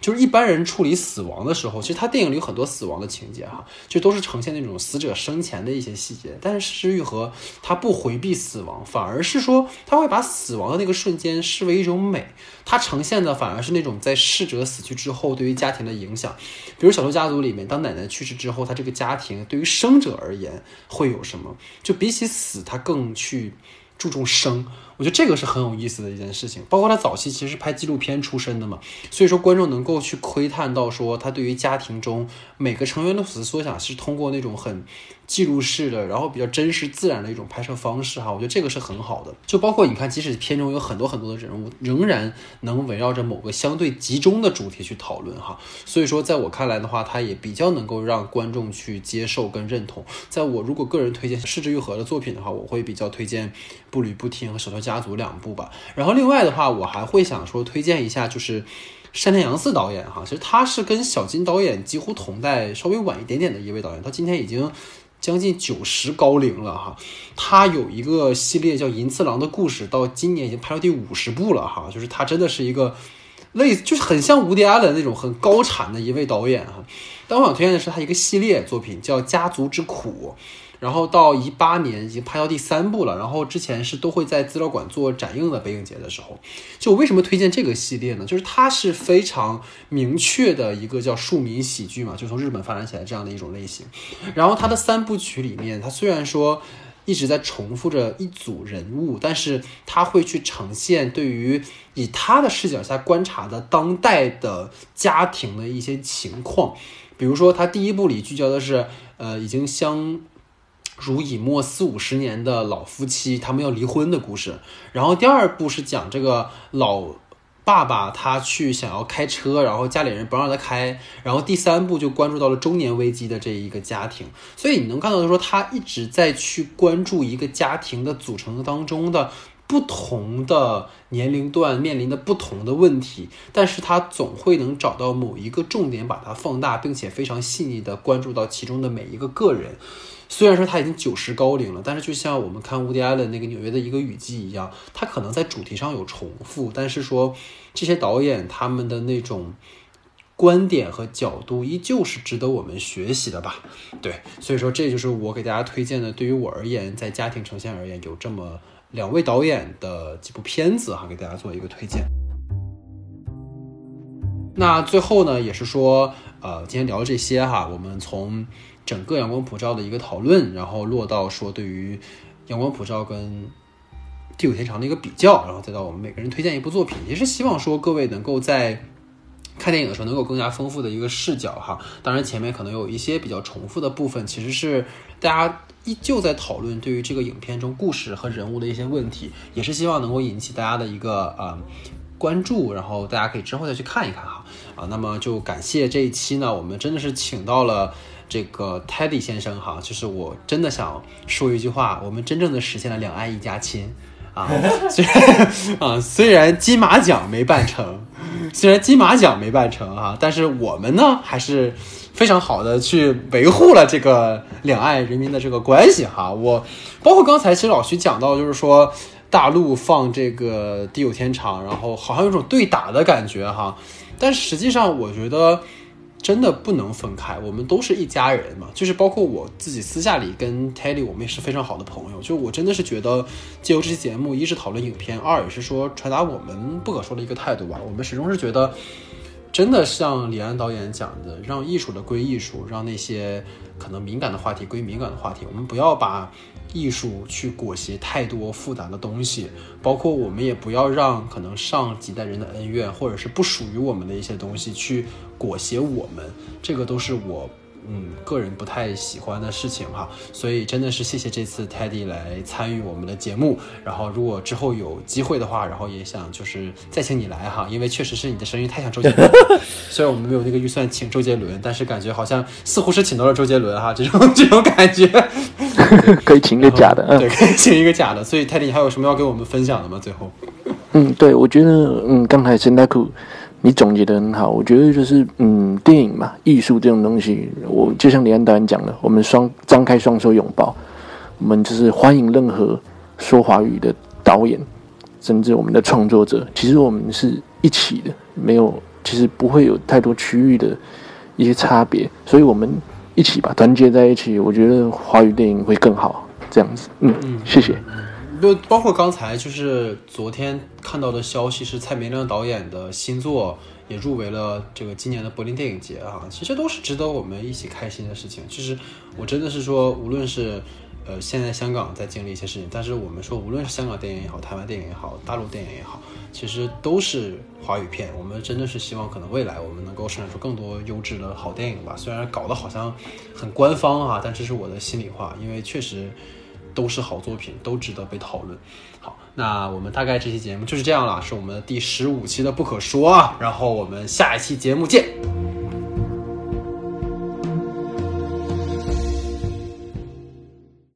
就是一般人处理死亡的时候，其实他电影里有很多死亡的情节哈，就都是呈现那种死者生前的一些细节。但是施玉和他不回避死亡，反而是说他会把死亡的那个瞬间视为一种美。他呈现的反而是那种在逝者死去之后对于家庭的影响。比如《小偷家族》里面，当奶奶去世之后，他这个家庭对于生者而言会有什么？就比起死，他更去注重生。我觉得这个是很有意思的一件事情，包括他早期其实是拍纪录片出身的嘛，所以说观众能够去窥探到说他对于家庭中每个成员的所思所想是通过那种很记录式的，然后比较真实自然的一种拍摄方式哈，我觉得这个是很好的。就包括你看，即使片中有很多很多的人物，仍然能围绕着某个相对集中的主题去讨论哈，所以说在我看来的话，他也比较能够让观众去接受跟认同。在我如果个人推荐失之愈合的作品的话，我会比较推荐《步履不停》和《手头家族两部吧，然后另外的话，我还会想说推荐一下，就是山田洋次导演哈，其实他是跟小金导演几乎同代，稍微晚一点点的一位导演，他今天已经将近九十高龄了哈。他有一个系列叫《银次郎的故事》，到今年已经拍到第五十部了哈，就是他真的是一个类，就是很像吴迪安的那种很高产的一位导演哈。但我想推荐的是他一个系列作品，叫《家族之苦》。然后到一八年已经拍到第三部了，然后之前是都会在资料馆做展映的。北影节的时候，就我为什么推荐这个系列呢？就是它是非常明确的一个叫庶民喜剧嘛，就从日本发展起来这样的一种类型。然后它的三部曲里面，它虽然说一直在重复着一组人物，但是它会去呈现对于以他的视角下观察的当代的家庭的一些情况。比如说，他第一部里聚焦的是呃已经相。如以沫四五十年的老夫妻，他们要离婚的故事。然后第二部是讲这个老爸爸他去想要开车，然后家里人不让他开。然后第三部就关注到了中年危机的这一个家庭。所以你能看到他说，他一直在去关注一个家庭的组成当中的不同的年龄段面临的不同的问题，但是他总会能找到某一个重点，把它放大，并且非常细腻的关注到其中的每一个个人。虽然说他已经九十高龄了，但是就像我们看乌迪埃的那个纽约的一个雨季一样，他可能在主题上有重复，但是说这些导演他们的那种观点和角度依旧是值得我们学习的吧？对，所以说这就是我给大家推荐的。对于我而言，在家庭呈现而言，有这么两位导演的几部片子哈，给大家做一个推荐。那最后呢，也是说，呃，今天聊这些哈，我们从。整个阳光普照的一个讨论，然后落到说对于阳光普照跟地久天长的一个比较，然后再到我们每个人推荐一部作品，也是希望说各位能够在看电影的时候能够更加丰富的一个视角哈。当然前面可能有一些比较重复的部分，其实是大家依旧在讨论对于这个影片中故事和人物的一些问题，也是希望能够引起大家的一个啊关注，然后大家可以之后再去看一看哈啊。那么就感谢这一期呢，我们真的是请到了。这个 Teddy 先生哈，就是我真的想说一句话，我们真正的实现了两岸一家亲啊，*laughs* 虽然啊虽然金马奖没办成，虽然金马奖没办成哈，但是我们呢还是非常好的去维护了这个两岸人民的这个关系哈。我包括刚才其实老徐讲到，就是说大陆放这个地久天长，然后好像有种对打的感觉哈，但实际上我觉得。真的不能分开，我们都是一家人嘛。就是包括我自己私下里跟 Teddy，我们也是非常好的朋友。就我真的是觉得，借由这期节目，一是讨论影片，二也是说传达我们不可说的一个态度吧。我们始终是觉得，真的像李安导演讲的，让艺术的归艺术，让那些可能敏感的话题归敏感的话题。我们不要把艺术去裹挟太多复杂的东西，包括我们也不要让可能上几代人的恩怨，或者是不属于我们的一些东西去。裹挟我们，这个都是我嗯个人不太喜欢的事情哈，所以真的是谢谢这次 Teddy 来参与我们的节目。然后如果之后有机会的话，然后也想就是再请你来哈，因为确实是你的声音太像周杰伦。*laughs* 虽然我们没有那个预算请周杰伦，但是感觉好像似乎是请到了周杰伦哈，这种这种感觉。可以请一个假的，对，可以请一个假的。所以 Teddy 还有什么要跟我们分享的吗？最后，嗯，对，我觉得嗯刚才陈大库。你总结的很好，我觉得就是，嗯，电影嘛，艺术这种东西，我就像李安导演讲的，我们双张开双手拥抱，我们就是欢迎任何说华语的导演，甚至我们的创作者，其实我们是一起的，没有，其实不会有太多区域的一些差别，所以我们一起吧，团结在一起，我觉得华语电影会更好，这样子，嗯嗯，谢谢。就包括刚才就是昨天看到的消息，是蔡明亮导演的新作也入围了这个今年的柏林电影节啊，其实都是值得我们一起开心的事情。其实我真的是说，无论是呃现在香港在经历一些事情，但是我们说无论是香港电影也好，台湾电影也好，大陆电影也好，其实都是华语片。我们真的是希望可能未来我们能够生产出更多优质的好电影吧。虽然搞得好像很官方啊，但这是我的心里话，因为确实。都是好作品，都值得被讨论。好，那我们大概这期节目就是这样了，是我们第十五期的不可说啊。然后我们下一期节目见。